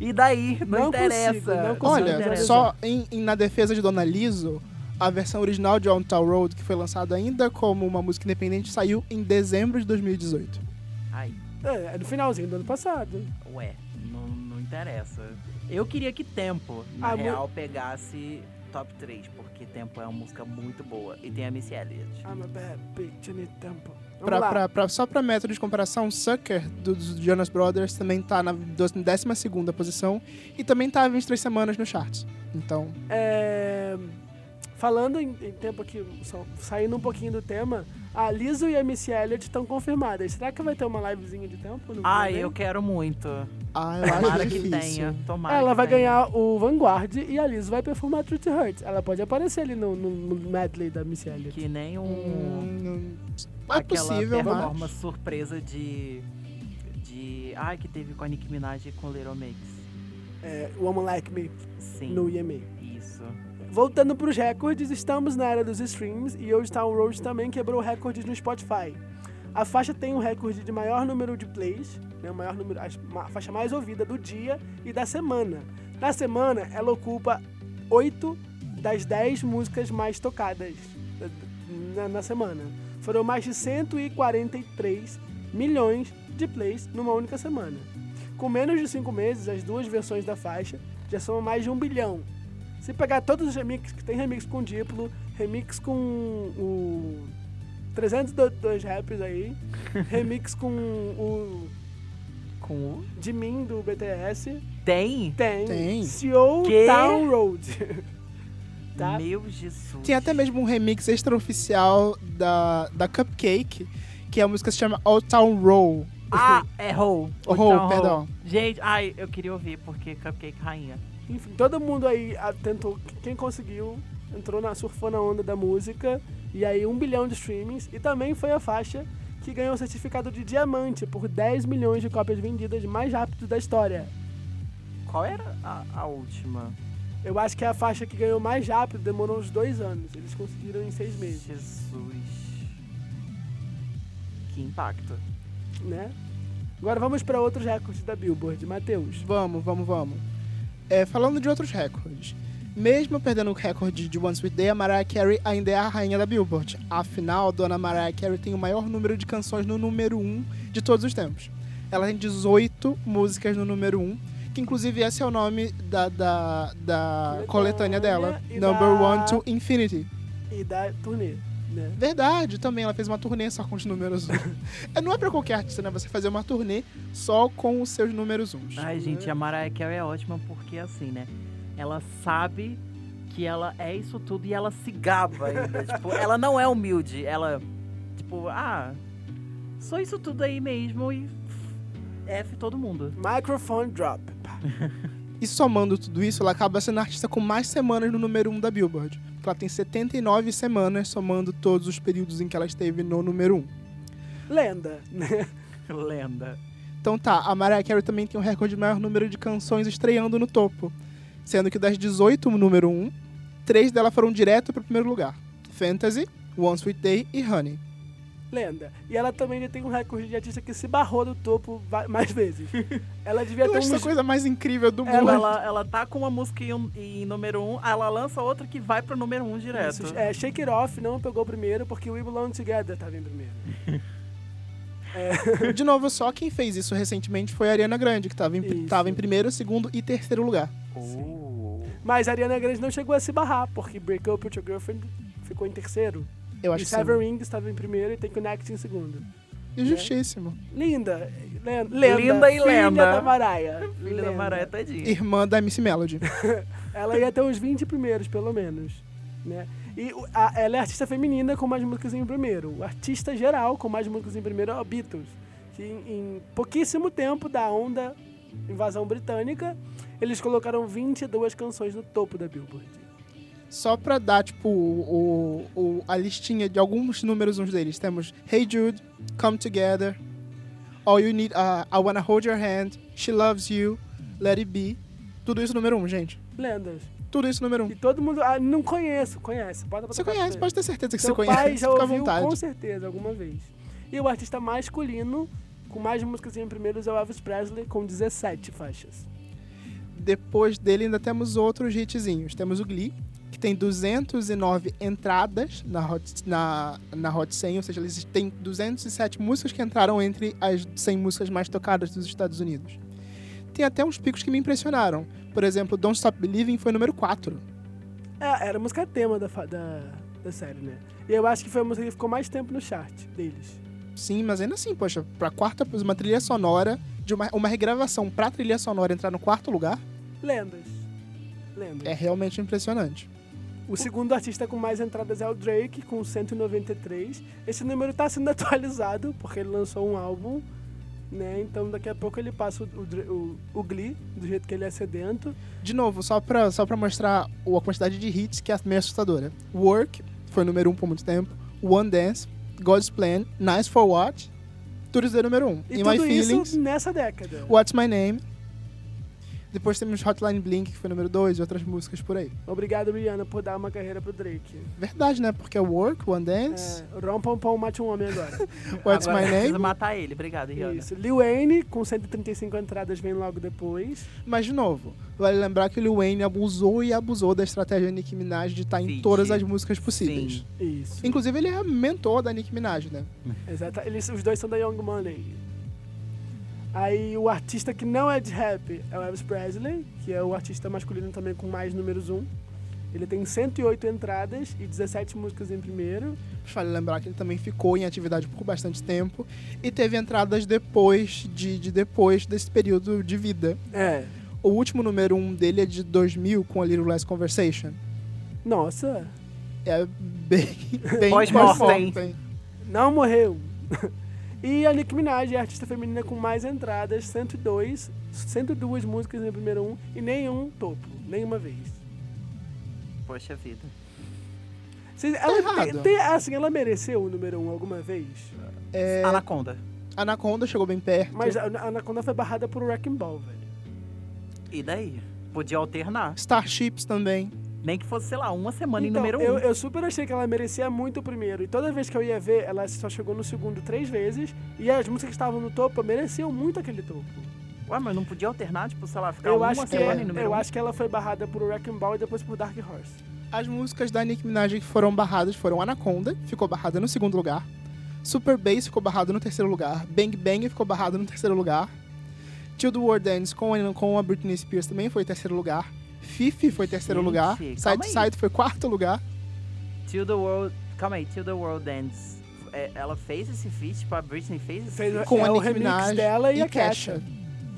E daí? Não, Não interessa. consigo, não consigo. Olha, interessa. só em, em- na defesa de Dona Liso, a versão original de On Town Road, que foi lançada ainda como uma música independente, saiu em dezembro de 2018. Ai, É, é do finalzinho do ano passado. ué, não, não interessa. Eu queria que Tempo, na Ah, mu- real, pegasse top 3, porque Tempo é uma música muito boa. E tem a Missy Elliott. I'm a bad bitch, I need tempo. Pra, pra- pra- só pra método de comparação, Sucker, do- dos Jonas Brothers, também tá na 12 posição e também tá há 23 semanas no charts. Então, É, Falando em, em tempo aqui, só saindo um pouquinho do tema, a Lizzo e a Missy Elliott estão confirmadas. Será que vai ter uma livezinha de tempo? no Ai, eu quero muito. ah, eu acho Tomara que difícil. tenha. Tomara Ela que vai tenha. ganhar o Vanguard e a Lizzo vai performar Truth Hurts. Ela pode aparecer ali no, no, no medley da Missy Elliott. Que nem um. Hum, não é aquela possível, mas... performance surpresa de. De. Ai, que teve com a Nicki Minaj e com Little Mix. É, Woman Like Me, Sim. no EMA. Isso. Voltando para os recordes, estamos na era dos streams e Old Town Road também quebrou recordes no Spotify. A faixa tem o recorde de maior número de plays, né, maior número, a faixa mais ouvida do dia e da semana. Na semana, ela ocupa 8 das 10 músicas mais tocadas na, na semana. Foram mais de 143 milhões de plays numa única semana. Com menos de 5 meses, as duas versões da faixa já são mais de um bilhão. Se pegar todos os remixes, que tem remix com Diplo, remix com o 302 raps aí, remix com o Com o. de mim do BTS, Tem? tem, Tem. CEO Quê? Town Road. tá? Meu Jesus. Tem até mesmo um remix extraoficial da, da Cupcake, que a música se chama Old Town Roll. Ah, é. Oh, Então, perdão. Gente, ai, eu queria ouvir, porque Cupcake Rainha. Enfim, todo mundo aí ah, tentou, quem conseguiu, entrou na, surfou na onda da música, e aí um bilhão de streamings, e também foi a faixa que ganhou o certificado de diamante por 10 milhões de cópias vendidas mais rápido da história. Qual era a, a última? Eu acho que é a faixa que ganhou mais rápido, demorou uns dois anos. Eles conseguiram em seis meses, Jesus. Que impacto. né? Agora vamos para outros recordes da Billboard. Matheus. Vamos, vamos, vamos. É, falando de outros recordes. Mesmo perdendo o recorde de One Sweet Day, a Mariah Carey ainda é a rainha da Billboard. Afinal, Dona Mariah Carey tem o maior número de canções no número 1 de todos os tempos. Ela tem 18 músicas no número 1, que inclusive esse é o nome da, da, da coletânea dela. Number da- One to Infinity. E da turnê, né? Verdade, também. Ela fez uma turnê só com os números 1. É, Não é pra qualquer artista, né? Você fazer uma turnê só com os seus números 1. Ai, gente, a Mariah Carey é ótima porque, assim, né? Ela sabe que ela é isso tudo e ela se gaba ainda. tipo, ela não é humilde. Ela, tipo, ah, sou isso tudo aí mesmo e F todo mundo. Microphone drop. E somando tudo isso, ela acaba sendo a artista com mais semanas no número 1 da Billboard. Porque ela tem 79 semanas, somando todos os períodos em que ela esteve no número 1. Lenda, né? Lenda. Então tá, a Mariah Carey também tem o recorde de maior número de canções estreando no topo. Sendo que das 18 no número 1, três delas foram direto pro primeiro lugar. Fantasy, One Sweet Day e Honey. Lenda. E ela também tem um recorde de artista que se barrou do topo mais vezes. Ela devia Eu ter acho essa uns... coisa mais incrível do mundo. Ela, ela, ela tá com uma música em, em número um, ela lança outra que vai pro número um direto. Isso, é, Shake It Off não pegou primeiro porque We Belong Together tava em primeiro. De novo, só quem fez isso recentemente foi a Ariana Grande, que tava em, Isso. tava em primeiro, segundo e terceiro lugar. Oh. Mas a Ariana Grande não chegou a se barrar, porque Break Up With Your Girlfriend ficou em terceiro. Eu e acho que sim. Seven Rings estava em primeiro e tem Connect em segundo. Justíssimo. Linda. Lenda. lenda Linda e filha lenda. da Mariah. Filha da Lenda. Mariah, tadinha. Irmã da Missy Melody. Ela ia ter uns 20 primeiros, pelo menos. Né? E a- ela é artista feminina com mais músicas em primeiro. O artista geral com mais músicas em primeiro é o Beatles. Que em, em pouquíssimo tempo da onda invasão britânica, eles colocaram 22 canções no topo da Billboard. Só pra dar, tipo, o, o- a listinha de alguns números uns deles. Temos Hey Jude, Come Together, All You Need, uh, I Wanna Hold Your Hand, She Loves You, Let It Be. Tudo isso número um, gente. Lendas. tudo isso número um. E todo mundo. Ah, não conheço, conhece. Bota pra Você conhece, pode ter certeza que Seu você pai conhece. já Fica à ouviu vontade. com certeza alguma vez. E o artista masculino, com mais músicas em primeiros, é o Elvis Presley, com 17 faixas. Depois dele ainda temos outros hitzinhos. Temos o Glee, que tem 209 entradas na Hot, na, na Hot 100, ou seja, eles têm 207 músicas que entraram entre as 100 músicas mais tocadas dos Estados Unidos. Tem até uns picos que me impressionaram. Por exemplo, Don't Stop Believing foi número 4. É, era a música tema da, da, da série, né? E eu acho que foi a música que ficou mais tempo no chart deles. Sim, mas ainda assim, poxa, pra quarta, uma trilha sonora, de uma, uma regravação pra trilha sonora entrar no quarto lugar, Lendas. Lendas. é realmente impressionante. O segundo artista com mais entradas é o Drake, com 193. Esse número tá sendo atualizado, porque ele lançou um álbum, né? Então daqui a pouco ele passa o, o, o, Glee, do jeito que ele é sedento. De novo, só pra, só pra mostrar a quantidade de hits que é meio assustadora. Work foi número um por muito tempo. One Dance, God's Plan, Nice for What, tudo isso é número um. E In tudo My Feelings, nessa década. What's My Name. Depois temos Hotline Blink, que foi número dois, e outras músicas por aí. Obrigado, Rihanna, por dar uma carreira pro Drake. Verdade, né? Porque é Work, One Dance, É, Rom Pom Pom mate um homem agora. What's Agora My precisa Name. matar ele. Obrigado, Rihanna. Isso. Lil Wayne, com 135 entradas, vem logo depois. Mas, de novo, vale lembrar que o Lil Wayne abusou e abusou da estratégia Nicki Minaj de estar em Feat. todas as músicas possíveis. Sim. Isso. Inclusive, ele é mentor da Nicki Minaj, né? Exato. Eles, os dois são da Young Money. Aí o artista que não é de rap é o Elvis Presley, que é o artista masculino também com mais números 1. Ele tem 108 entradas e 17 músicas em primeiro. Vale lembrar que ele também ficou em atividade por bastante tempo e teve entradas depois de, de depois desse período de vida. É. O último número um dele é de 2000 com a Little Less Conversation. Nossa, É bem, bem pós-mortem. não morreu. E a Nicki Minaj é a artista feminina com mais entradas, 102, 102 músicas em primeiro 1 e nenhum topo, nenhuma vez. Poxa vida. Vocês- ela, tem, errado. tem- assim, ela mereceu o número 1 alguma vez? É, Anaconda. Anaconda chegou bem perto. Mas a a Anaconda foi barrada por Wrecking Ball, velho. E daí? Podia alternar. Starships também. Nem que fosse, sei lá, uma semana Então, em número eu, um. eu super achei que ela merecia muito o primeiro. E toda vez que eu ia ver, ela só chegou no segundo três vezes. E as músicas que estavam no topo mereciam muito aquele topo. Ué, mas não podia alternar, tipo, sei lá, ficar Eu uma acho, que, semana é, em número eu um? acho que ela foi barrada por Wrecking Ball e depois por Dark Horse. As músicas da Nicki Minaj que foram barradas foram Anaconda, ficou barrada no segundo lugar. Super Bass ficou barrado no terceiro lugar. Bang Bang ficou barrado no terceiro lugar. Till the World Ends com, a- com a Britney Spears também foi terceiro lugar. Fifi foi terceiro Gente, lugar. Side. Side foi quarto lugar. Till the World... Calma aí, Till the World Ends. É, ela fez esse feat, tipo, a Britney fez esse Fez feat? Com é a o Nicki remix Minaj dela e, e a Kesha.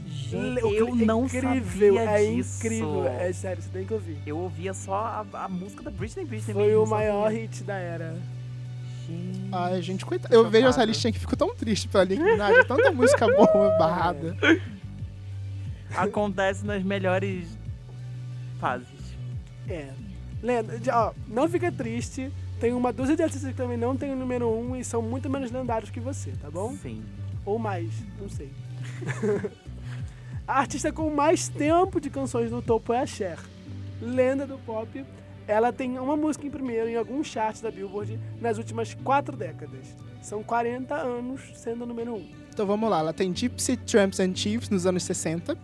Gente, O eu cli- não incrível, sabia é disso. incrível. É sério, você tem que ouvir. Eu ouvia só a, a música da Britney, Britney Foi mesmo, o maior sozinha. hit da era. Gente, Ai, gente, coitada. Eu vejo essa listinha que fico tão triste pela Nicki Minaj. é Tanta música boa barrada. Acontece nas melhores fases. É. Lenda, ó, não fica triste. Tem uma dúzia de artistas que também não tem o número 1 um e são muito menos lendários que você, tá bom? Sim. Ou mais, não sei. a artista com mais tempo de canções no topo é a Cher. Lenda do pop. Ela tem uma música em primeiro em alguns charts da Billboard nas últimas quatro décadas. São 40 anos sendo o número 1. Um. Então vamos lá. Ela tem Gypsy Tramps and Chiefs nos anos 60.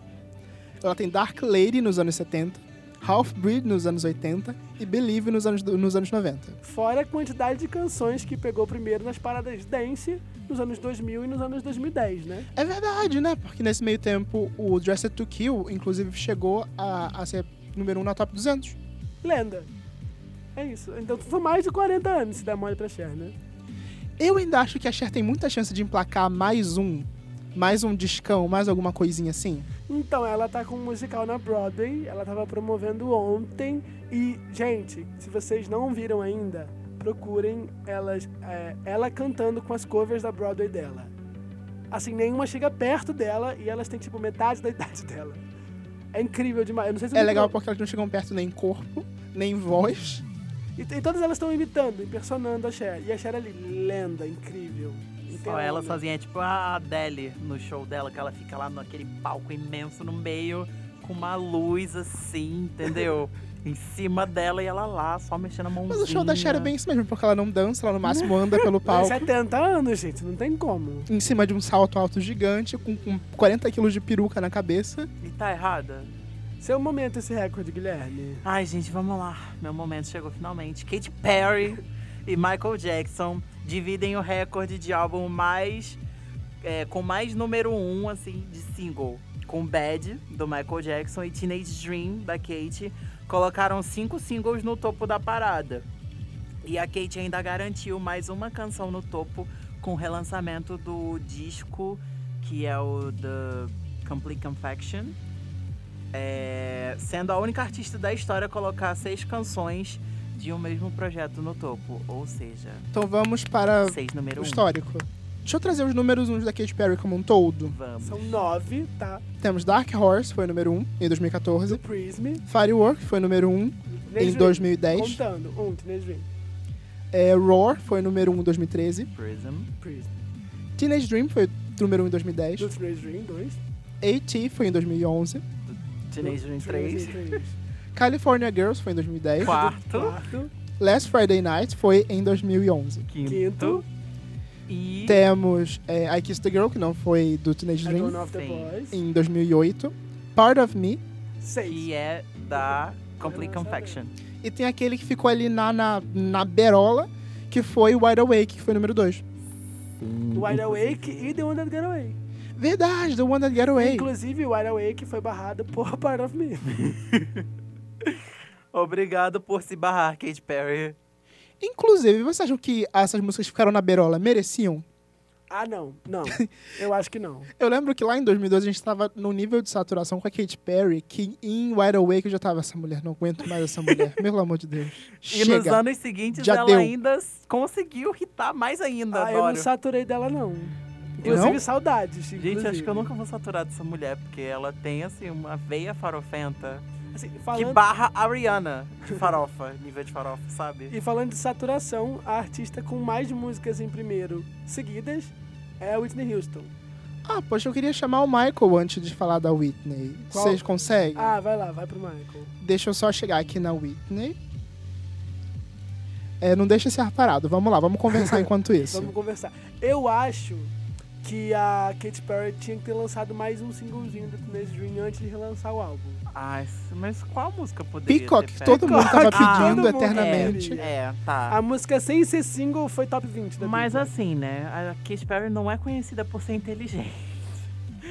Ela tem Dark Lady nos anos 70. Half Breed nos anos 80. E Believe nos anos, nos anos 90. Fora a quantidade de canções que pegou primeiro nas paradas dance nos anos 2000 e nos anos 2010, né? É verdade, né? Porque nesse meio tempo o Dressed to Kill, inclusive, chegou a, a ser número 1 um na top 200. Lenda. É isso. Então foi mais de 40 anos se der mole pra Cher, né? Eu ainda acho que a Cher tem muita chance de emplacar mais um. Mais um discão, mais alguma coisinha assim. Então, ela tá com um musical na Broadway, ela tava promovendo ontem. E, gente, se vocês não viram ainda, procurem elas, é, ela cantando com as covers da Broadway dela. Assim, nenhuma chega perto dela e elas têm, tipo, metade da idade dela. É incrível demais. Eu não sei se É legal porque elas não chegam perto nem em corpo, nem em voz. E, e todas elas estão imitando, impersonando a Cher. E a Cher ali, lenda, incrível. Tem Só ela sozinha, é tipo a Adele no show dela, que ela fica lá naquele palco imenso no meio, com uma luz assim, entendeu? em cima dela e ela lá, só mexendo a mãozinha. Mas o show da Cher é bem isso mesmo, porque ela não dança, ela no máximo anda pelo Tem palco. 70 anos, gente, não tem como. Em cima de um salto alto gigante, com, com 40 quilos de peruca na cabeça. E tá errada? Seu momento esse recorde, Guilherme. Ai, gente, vamos lá. Meu momento chegou finalmente. Katy Perry e Michael Jackson dividem o recorde de álbum mais. é, com mais número um, assim, de single. Com Bad, do Michael Jackson, e Teenage Dream, da Katy, colocaram cinco singles no topo da parada. E a Katy ainda garantiu mais uma canção no topo com o relançamento do disco, que é o The Complete Confection. É, sendo a única artista da história a colocar seis canções de um mesmo projeto no topo. Ou seja, Então vamos para seis número o um. histórico. Deixa eu trazer os números uns da Katy Perry como um todo. Vamos. São nove, tá? Temos Dark Horse, foi número 1 em 2014. Do Prism. Firework foi número 1 Teenage em Dream. 2010. Contando. Um, Teenage Dream. É, Roar foi número 1 em 2013. Prism. Prism. Teenage Dream foi número 1 em 2010. Do Teenage Dream, dois. AT foi em 2011. Teenage Dream Do 3. California Girls foi em 2010. Quarto. Quarto. Last Friday Night foi em 2011. Quinto. Quinto. E. Temos é, I Kissed the Girl, que não foi do Teenage Dream, Dawn of the Sim. Boys. em 2008. Part of Me. Seis. Que é da Complete Confection. E tem aquele que ficou ali na, na, na berola, que foi Wide Awake, que foi número 2. Wide Awake e The One That Get Away. Verdade, The One That Get Away. Inclusive, Wide Awake foi barrado por Part of Me. Obrigado por se barrar, Katy Perry. Inclusive, vocês acham que essas músicas que ficaram na berola mereciam? Ah, não. Não. Eu acho que não. Eu lembro que lá em 2012 a gente tava num nível de saturação com a Katy Perry que em Wide Awake eu já tava, essa mulher, não aguento mais essa mulher. Pelo amor de Deus. E nos Chega. anos seguintes Já ela deu. ainda conseguiu hitar mais ainda, Ah, eu não saturei dela, não. Inclusive, Não? saudades. Gente, inclusive. acho que eu nunca vou saturar dessa mulher, porque ela tem, assim, uma veia farofenta Assim, que falando... barra a Rihanna de farofa, nível de farofa, sabe? E falando de saturação, a artista com mais músicas em primeiro seguidas é a Whitney Houston. Ah, poxa, eu queria chamar o Michael antes de falar da Whitney. Qual? Vocês conseguem? Ah, vai lá, vai pro Michael. Deixa eu só chegar aqui na Whitney. É, não deixa esse ar parado. Vamos lá, vamos conversar enquanto isso. Vamos conversar. Eu acho que a Katy Perry tinha que ter lançado mais um singlezinho do Teenage Dream antes de relançar o álbum. Ai, mas qual música poderia Peacock, ter que todo mundo tava Peacock, pedindo mundo eternamente. queria. É, tá. A música sem ser single foi top 20 da Mas Billboard. assim, né? A Katy Perry não é conhecida por ser inteligente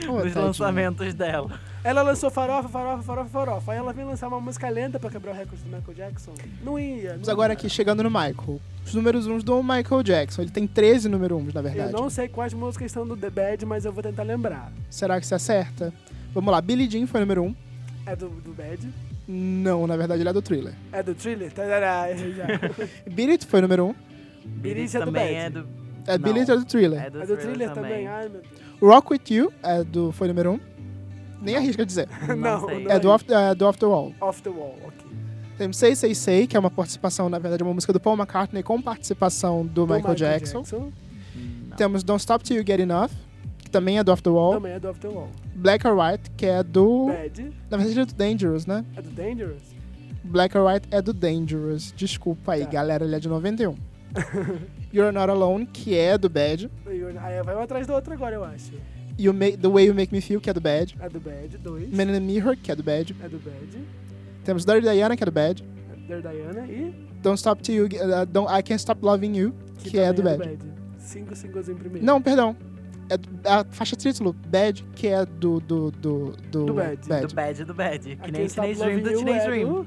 Ô, nos lançamentos dela. Ela lançou farofa, farofa, farofa, farofa. Aí ela veio lançar uma música lenta pra quebrar o recorde do Michael Jackson. Não ia. Vamos não agora ia. aqui, chegando no Michael. Os números uns do Michael Jackson. Ele tem 13 número uns, na Eu verdade. não sei quais músicas estão do The Bad, mas eu vou tentar lembrar. Será que você acerta? Vamos lá, Billie Jean foi número 1. É do, do Bad? Não, na verdade ele é do Thriller. É do Thriller? Tarará, errei já. Beat It foi número 1. Beat It é do também Bad. é do. É, It é do Thriller. É do, É do Thriller também. Ai, meu Deus. Rock With You é do, foi número 1. Nem arrisca dizer. Não, não É do Off, é do Off the Wall. Off the Wall, ok. Temos Say Say Say, que é uma participação, na verdade, é uma música do Paul McCartney com participação do, Do Michael, Jackson. Não. Temos Don't Stop Till You Get Enough, também é do the Wall. Também é do the Wall. Black or White, que é do... Bad Na verdade é do Dangerous, né? é do Dangerous. Black or White é do Dangerous. Desculpa aí, Tá. galera, ele é de 91. You're Not Alone, que é do Bad. Aí vai um atrás do outro agora, eu acho. You Make, The Way You Make Me Feel, que é do Bad. É do Bad, dois. Man in the Mirror, que é do Bad. É do Bad. Temos Dirty Diana, que é do Bad. É da Diana e... Don't Stop Till You... Uh, Don't, I Can't Stop Loving You, que, é do também Bad. Cinco singles em primeiro. Não, perdão. É do- a faixa título, Bad, que é do... Do, do, do, Do Bad. Do Bad, do Bad. Que nem Stop Teenage Dream Loving do You Teenage é Dream.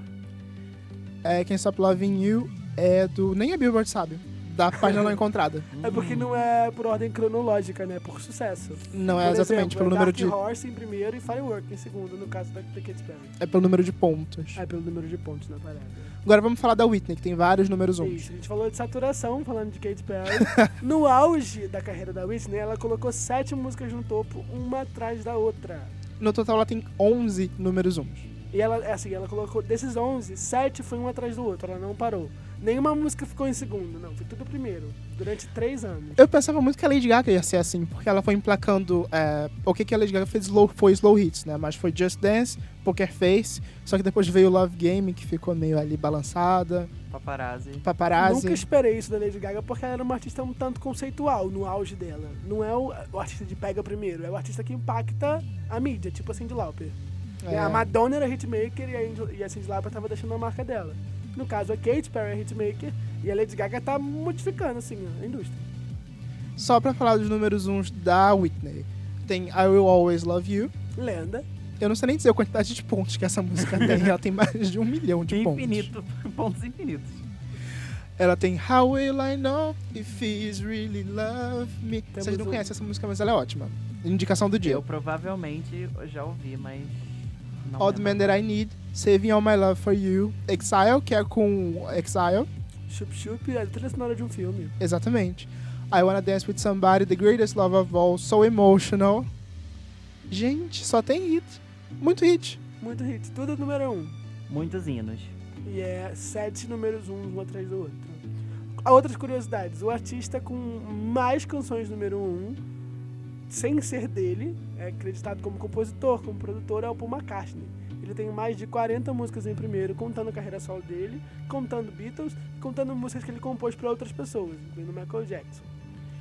É Can't Stop Loving You é do... Nem a Billboard sabe. Da página não encontrada. É porque não é por ordem cronológica, né? Por sucesso. Não é Por exatamente exemplo, pelo é número Dark de... Horse em primeiro e Firework em segundo, no caso da, Katy Perry. É pelo número de pontos. É pelo número de pontos na parada. Agora vamos falar da Whitney, que tem vários números uns. Isso, a gente falou de saturação, falando de Katy Perry. no auge da carreira da Whitney, ela colocou sete músicas no topo, uma atrás da outra. No total ela tem 11 números uns. E ela, é assim, ela colocou, desses 11, 7 foi um atrás do outro, ela não parou. Nenhuma música ficou em segundo, não, foi tudo primeiro, durante três anos. Eu pensava muito que a Lady Gaga ia ser assim, porque ela foi emplacando. é, o que, que a Lady Gaga fez slow, foi slow hits, né? Mas foi Just Dance, Poker Face, só que depois veio Love Game, que ficou meio ali balançada, Paparazzi. Paparazzi. Nunca esperei isso da Lady Gaga porque ela era uma artista um tanto conceitual no auge dela. Não é o, o artista de pega primeiro, é o artista que impacta a mídia, tipo a Cyndi Lauper. É. A Madonna era hitmaker e a, Angel- e a Cyndi Lauper tava deixando a marca dela. No caso, a Katy Perry é hitmaker e a Lady Gaga tá modificando, assim, a indústria. Só pra falar dos números uns da Whitney. Tem I Will Always Love You. Lenda. Eu não sei nem dizer a quantidade de pontos que essa música tem. Ela tem mais de um milhão de pontos. Infinito. Pontos infinitos. Ela tem How Will I Know If He's Really Love Me. Temos Vocês não um- conhecem essa música, mas ela é ótima. Indicação do dia. Eu provavelmente já ouvi, mas. Não All the. Man That I Need, Saving All My Love For You, Exile, que é com Exile, Chup Chup é a trilha sonora de um filme. exatamente. I Wanna Dance With Somebody, The Greatest Love of All, So Emotional. Gente, só tem hit. Muito hit. Muito hit. Tudo número um. Muitos hinos. E é sete números um, um atrás do outro. Há outras curiosidades. O artista com mais canções número um, sem ser dele, é acreditado como compositor, como produtor, é o Paul McCartney. Ele tem mais de 40 músicas em primeiro, contando a carreira solo dele, contando Beatles, contando músicas que ele compôs para outras pessoas, incluindo Michael Jackson.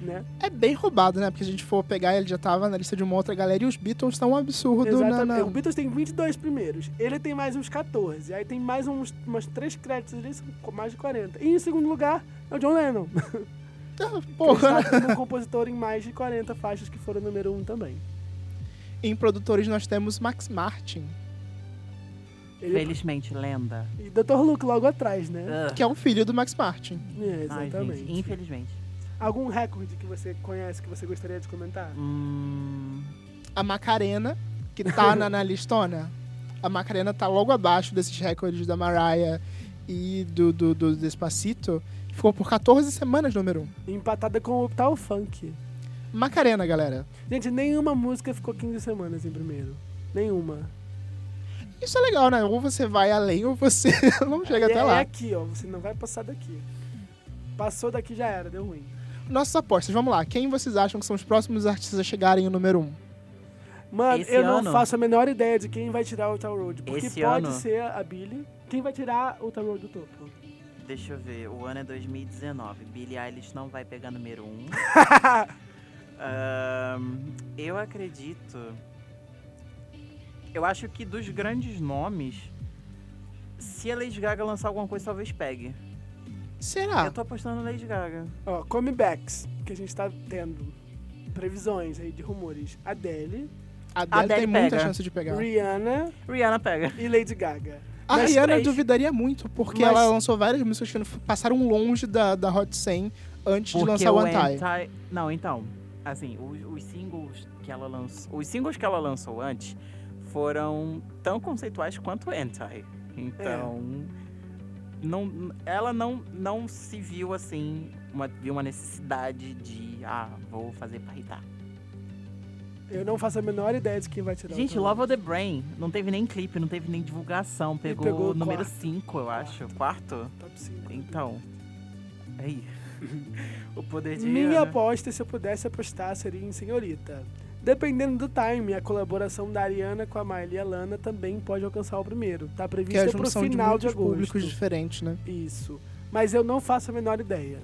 Né? É bem roubado, né? Porque se a gente for pegar, ele já tava na lista de uma outra galera e os Beatles estão um absurdo na, Exatamente. na... O Beatles tem 22 primeiros. Ele tem mais uns 14. Aí tem mais uns, umas três créditos ali, mais de 40. E em segundo lugar é o John Lennon. Ah, Porra, né? Como compositor em mais de 40 faixas que foram número 1 um também. Em produtores nós temos Max Martin, Ele Felizmente, lenda. E Dr. Luke logo atrás, né? Ugh. que é o filho do Max Martin. É, Ai, exatamente. gente, infelizmente. Algum recorde que você conhece que você gostaria de comentar? Hum, A Macarena, que tá na, na listona. A Macarena tá logo abaixo desses recordes da Mariah e do, do, do Despacito. Ficou por 14 semanas número 1. Empatada com o Tal Funk. Macarena, galera. Gente, nenhuma música ficou 15 semanas em primeiro. Nenhuma. Isso é legal, né? Ou você vai além ou você não chega é, até é lá. aqui, ó. Você não vai passar daqui. Passou daqui já era, deu ruim. Nossas apostas, vamos lá. Quem vocês acham que são os próximos artistas a chegarem no número 1? Mano, Esse eu não ano- faço a menor ideia de quem vai tirar o Tal Road. Porque Esse pode ano- ser a Billy. Quem vai tirar o Tal Road do topo? Deixa eu ver. O ano é 2019. Billie Eilish não vai pegar número 1. Um. Ahn, eu acredito. Eu acho que dos grandes nomes, se a Lady Gaga lançar alguma coisa, talvez pegue. Será? Eu tô apostando na Lady Gaga. Ó, comebacks, que a gente tá tendo. Previsões aí de rumores. Adele, A Adele, Adele tem muita pega. chance de pegar. Rihanna Rihanna pega. e Lady Gaga. A Rihanna três. duvidaria muito, porque Mas- ela lançou várias músicas que passaram longe da, da Hot 100 antes de Porque lançar o Anti. Anti... Não, então, assim, os, os singles que ela lançou, os singles que ela lançou antes foram tão conceituais quanto o Anti. Então, não, ela não, não se viu assim, uma, viu uma necessidade de, ah, vou fazer pra irritar. Eu não faço a menor ideia de quem vai tirar Gente, o Love of the Brain, não teve nem clipe, não teve nem divulgação, pegou, pegou o número quarto. 5, eu acho, quarto. Top 5. Então, aí, o poder de Minha Rihanna. aposta, se eu pudesse apostar, seria em Senhorita. Dependendo do time, a colaboração da Ariana com a Miley e a Lana também pode alcançar o primeiro. Tá Que é a prevista pro junção de final de, muitos agosto. públicos diferentes, né? Isso. Mas eu não faço a menor ideia.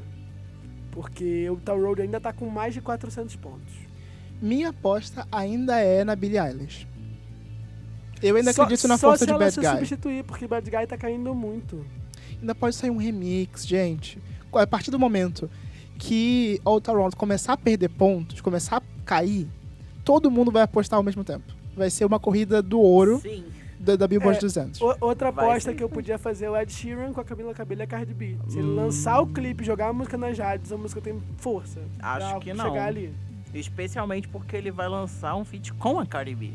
Porque o Tal Road ainda tá com mais de 400 pontos. Minha aposta ainda é na Billie Eilish. Eu ainda Só- acredito na só força se de Bad se Guy. substituir, porque Bad Guy tá caindo muito. Ainda pode sair um remix, gente. A partir do momento que Outer Round começar a perder pontos, começar a cair, todo mundo vai apostar ao mesmo tempo. Vai ser uma corrida do ouro Sim. da, da Billboard É, 200. O- outra aposta que eu podia fazer é o Ed Sheeran com a Camila Cabello e a Cardi B. Se ele Hum. lançar o clipe, jogar a música nas rádios, a música tem força. Acho que não. chegar ali. Especialmente porque ele vai lançar um feat com a Cardi B.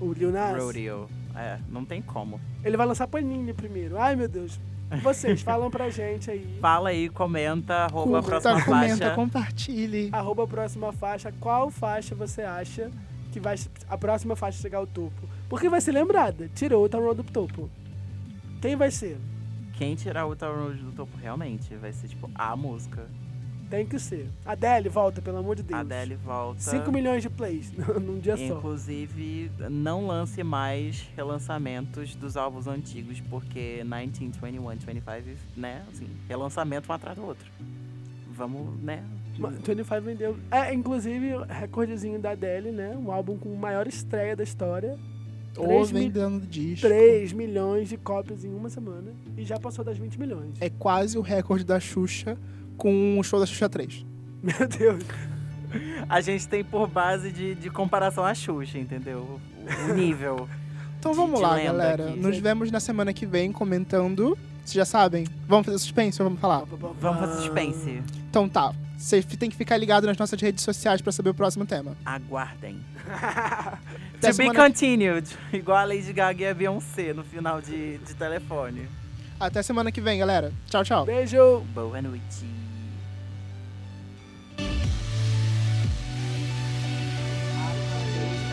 O Lil Nas. Rodeo. É, não tem como. Ele vai lançar Panini primeiro. Ai, meu Deus. Vocês falam pra gente aí. Fala aí, comenta, arroba a Comenta, próxima comenta, faixa. compartilhe. Arroba próxima faixa. Qual faixa você acha que vai a próxima faixa chegar ao topo? Porque vai ser lembrada. Tirou o Road do topo. Quem vai ser? Quem tirar o Road do topo realmente vai ser, tipo, a música. Tem que ser. Adele, volta, pelo amor de Deus. A Adele volta. 5 milhões de plays num dia só. Inclusive, não lance mais relançamentos dos álbuns antigos, porque 1921, 25, né? Assim, relançamento um atrás do outro. Vamos, né? Ma- 25 vendeu. É, inclusive, recordezinho da Adele, né? Um álbum com maior estreia da história. Ou vendendo disco. 3 milhões de cópias em uma semana. E já passou das 20 milhões. É quase o recorde da Xuxa com o show da Xuxa 3. Meu Deus. A gente tem por base de, de comparação a Xuxa, entendeu? O- nível. Então vamos de lá, galera. aqui. Nos vemos na semana que vem comentando. Vocês já sabem? Vamos fazer suspense ou vamos falar? Vamos fazer suspense. Então tá. Você tem que ficar ligado nas nossas redes sociais pra saber o próximo tema. Aguardem. To be continued. Igual a Lady Gaga e a Beyoncé no final de, de telefone. Até semana que vem, galera. Tchau, tchau. Beijo. Boa noite. Bye.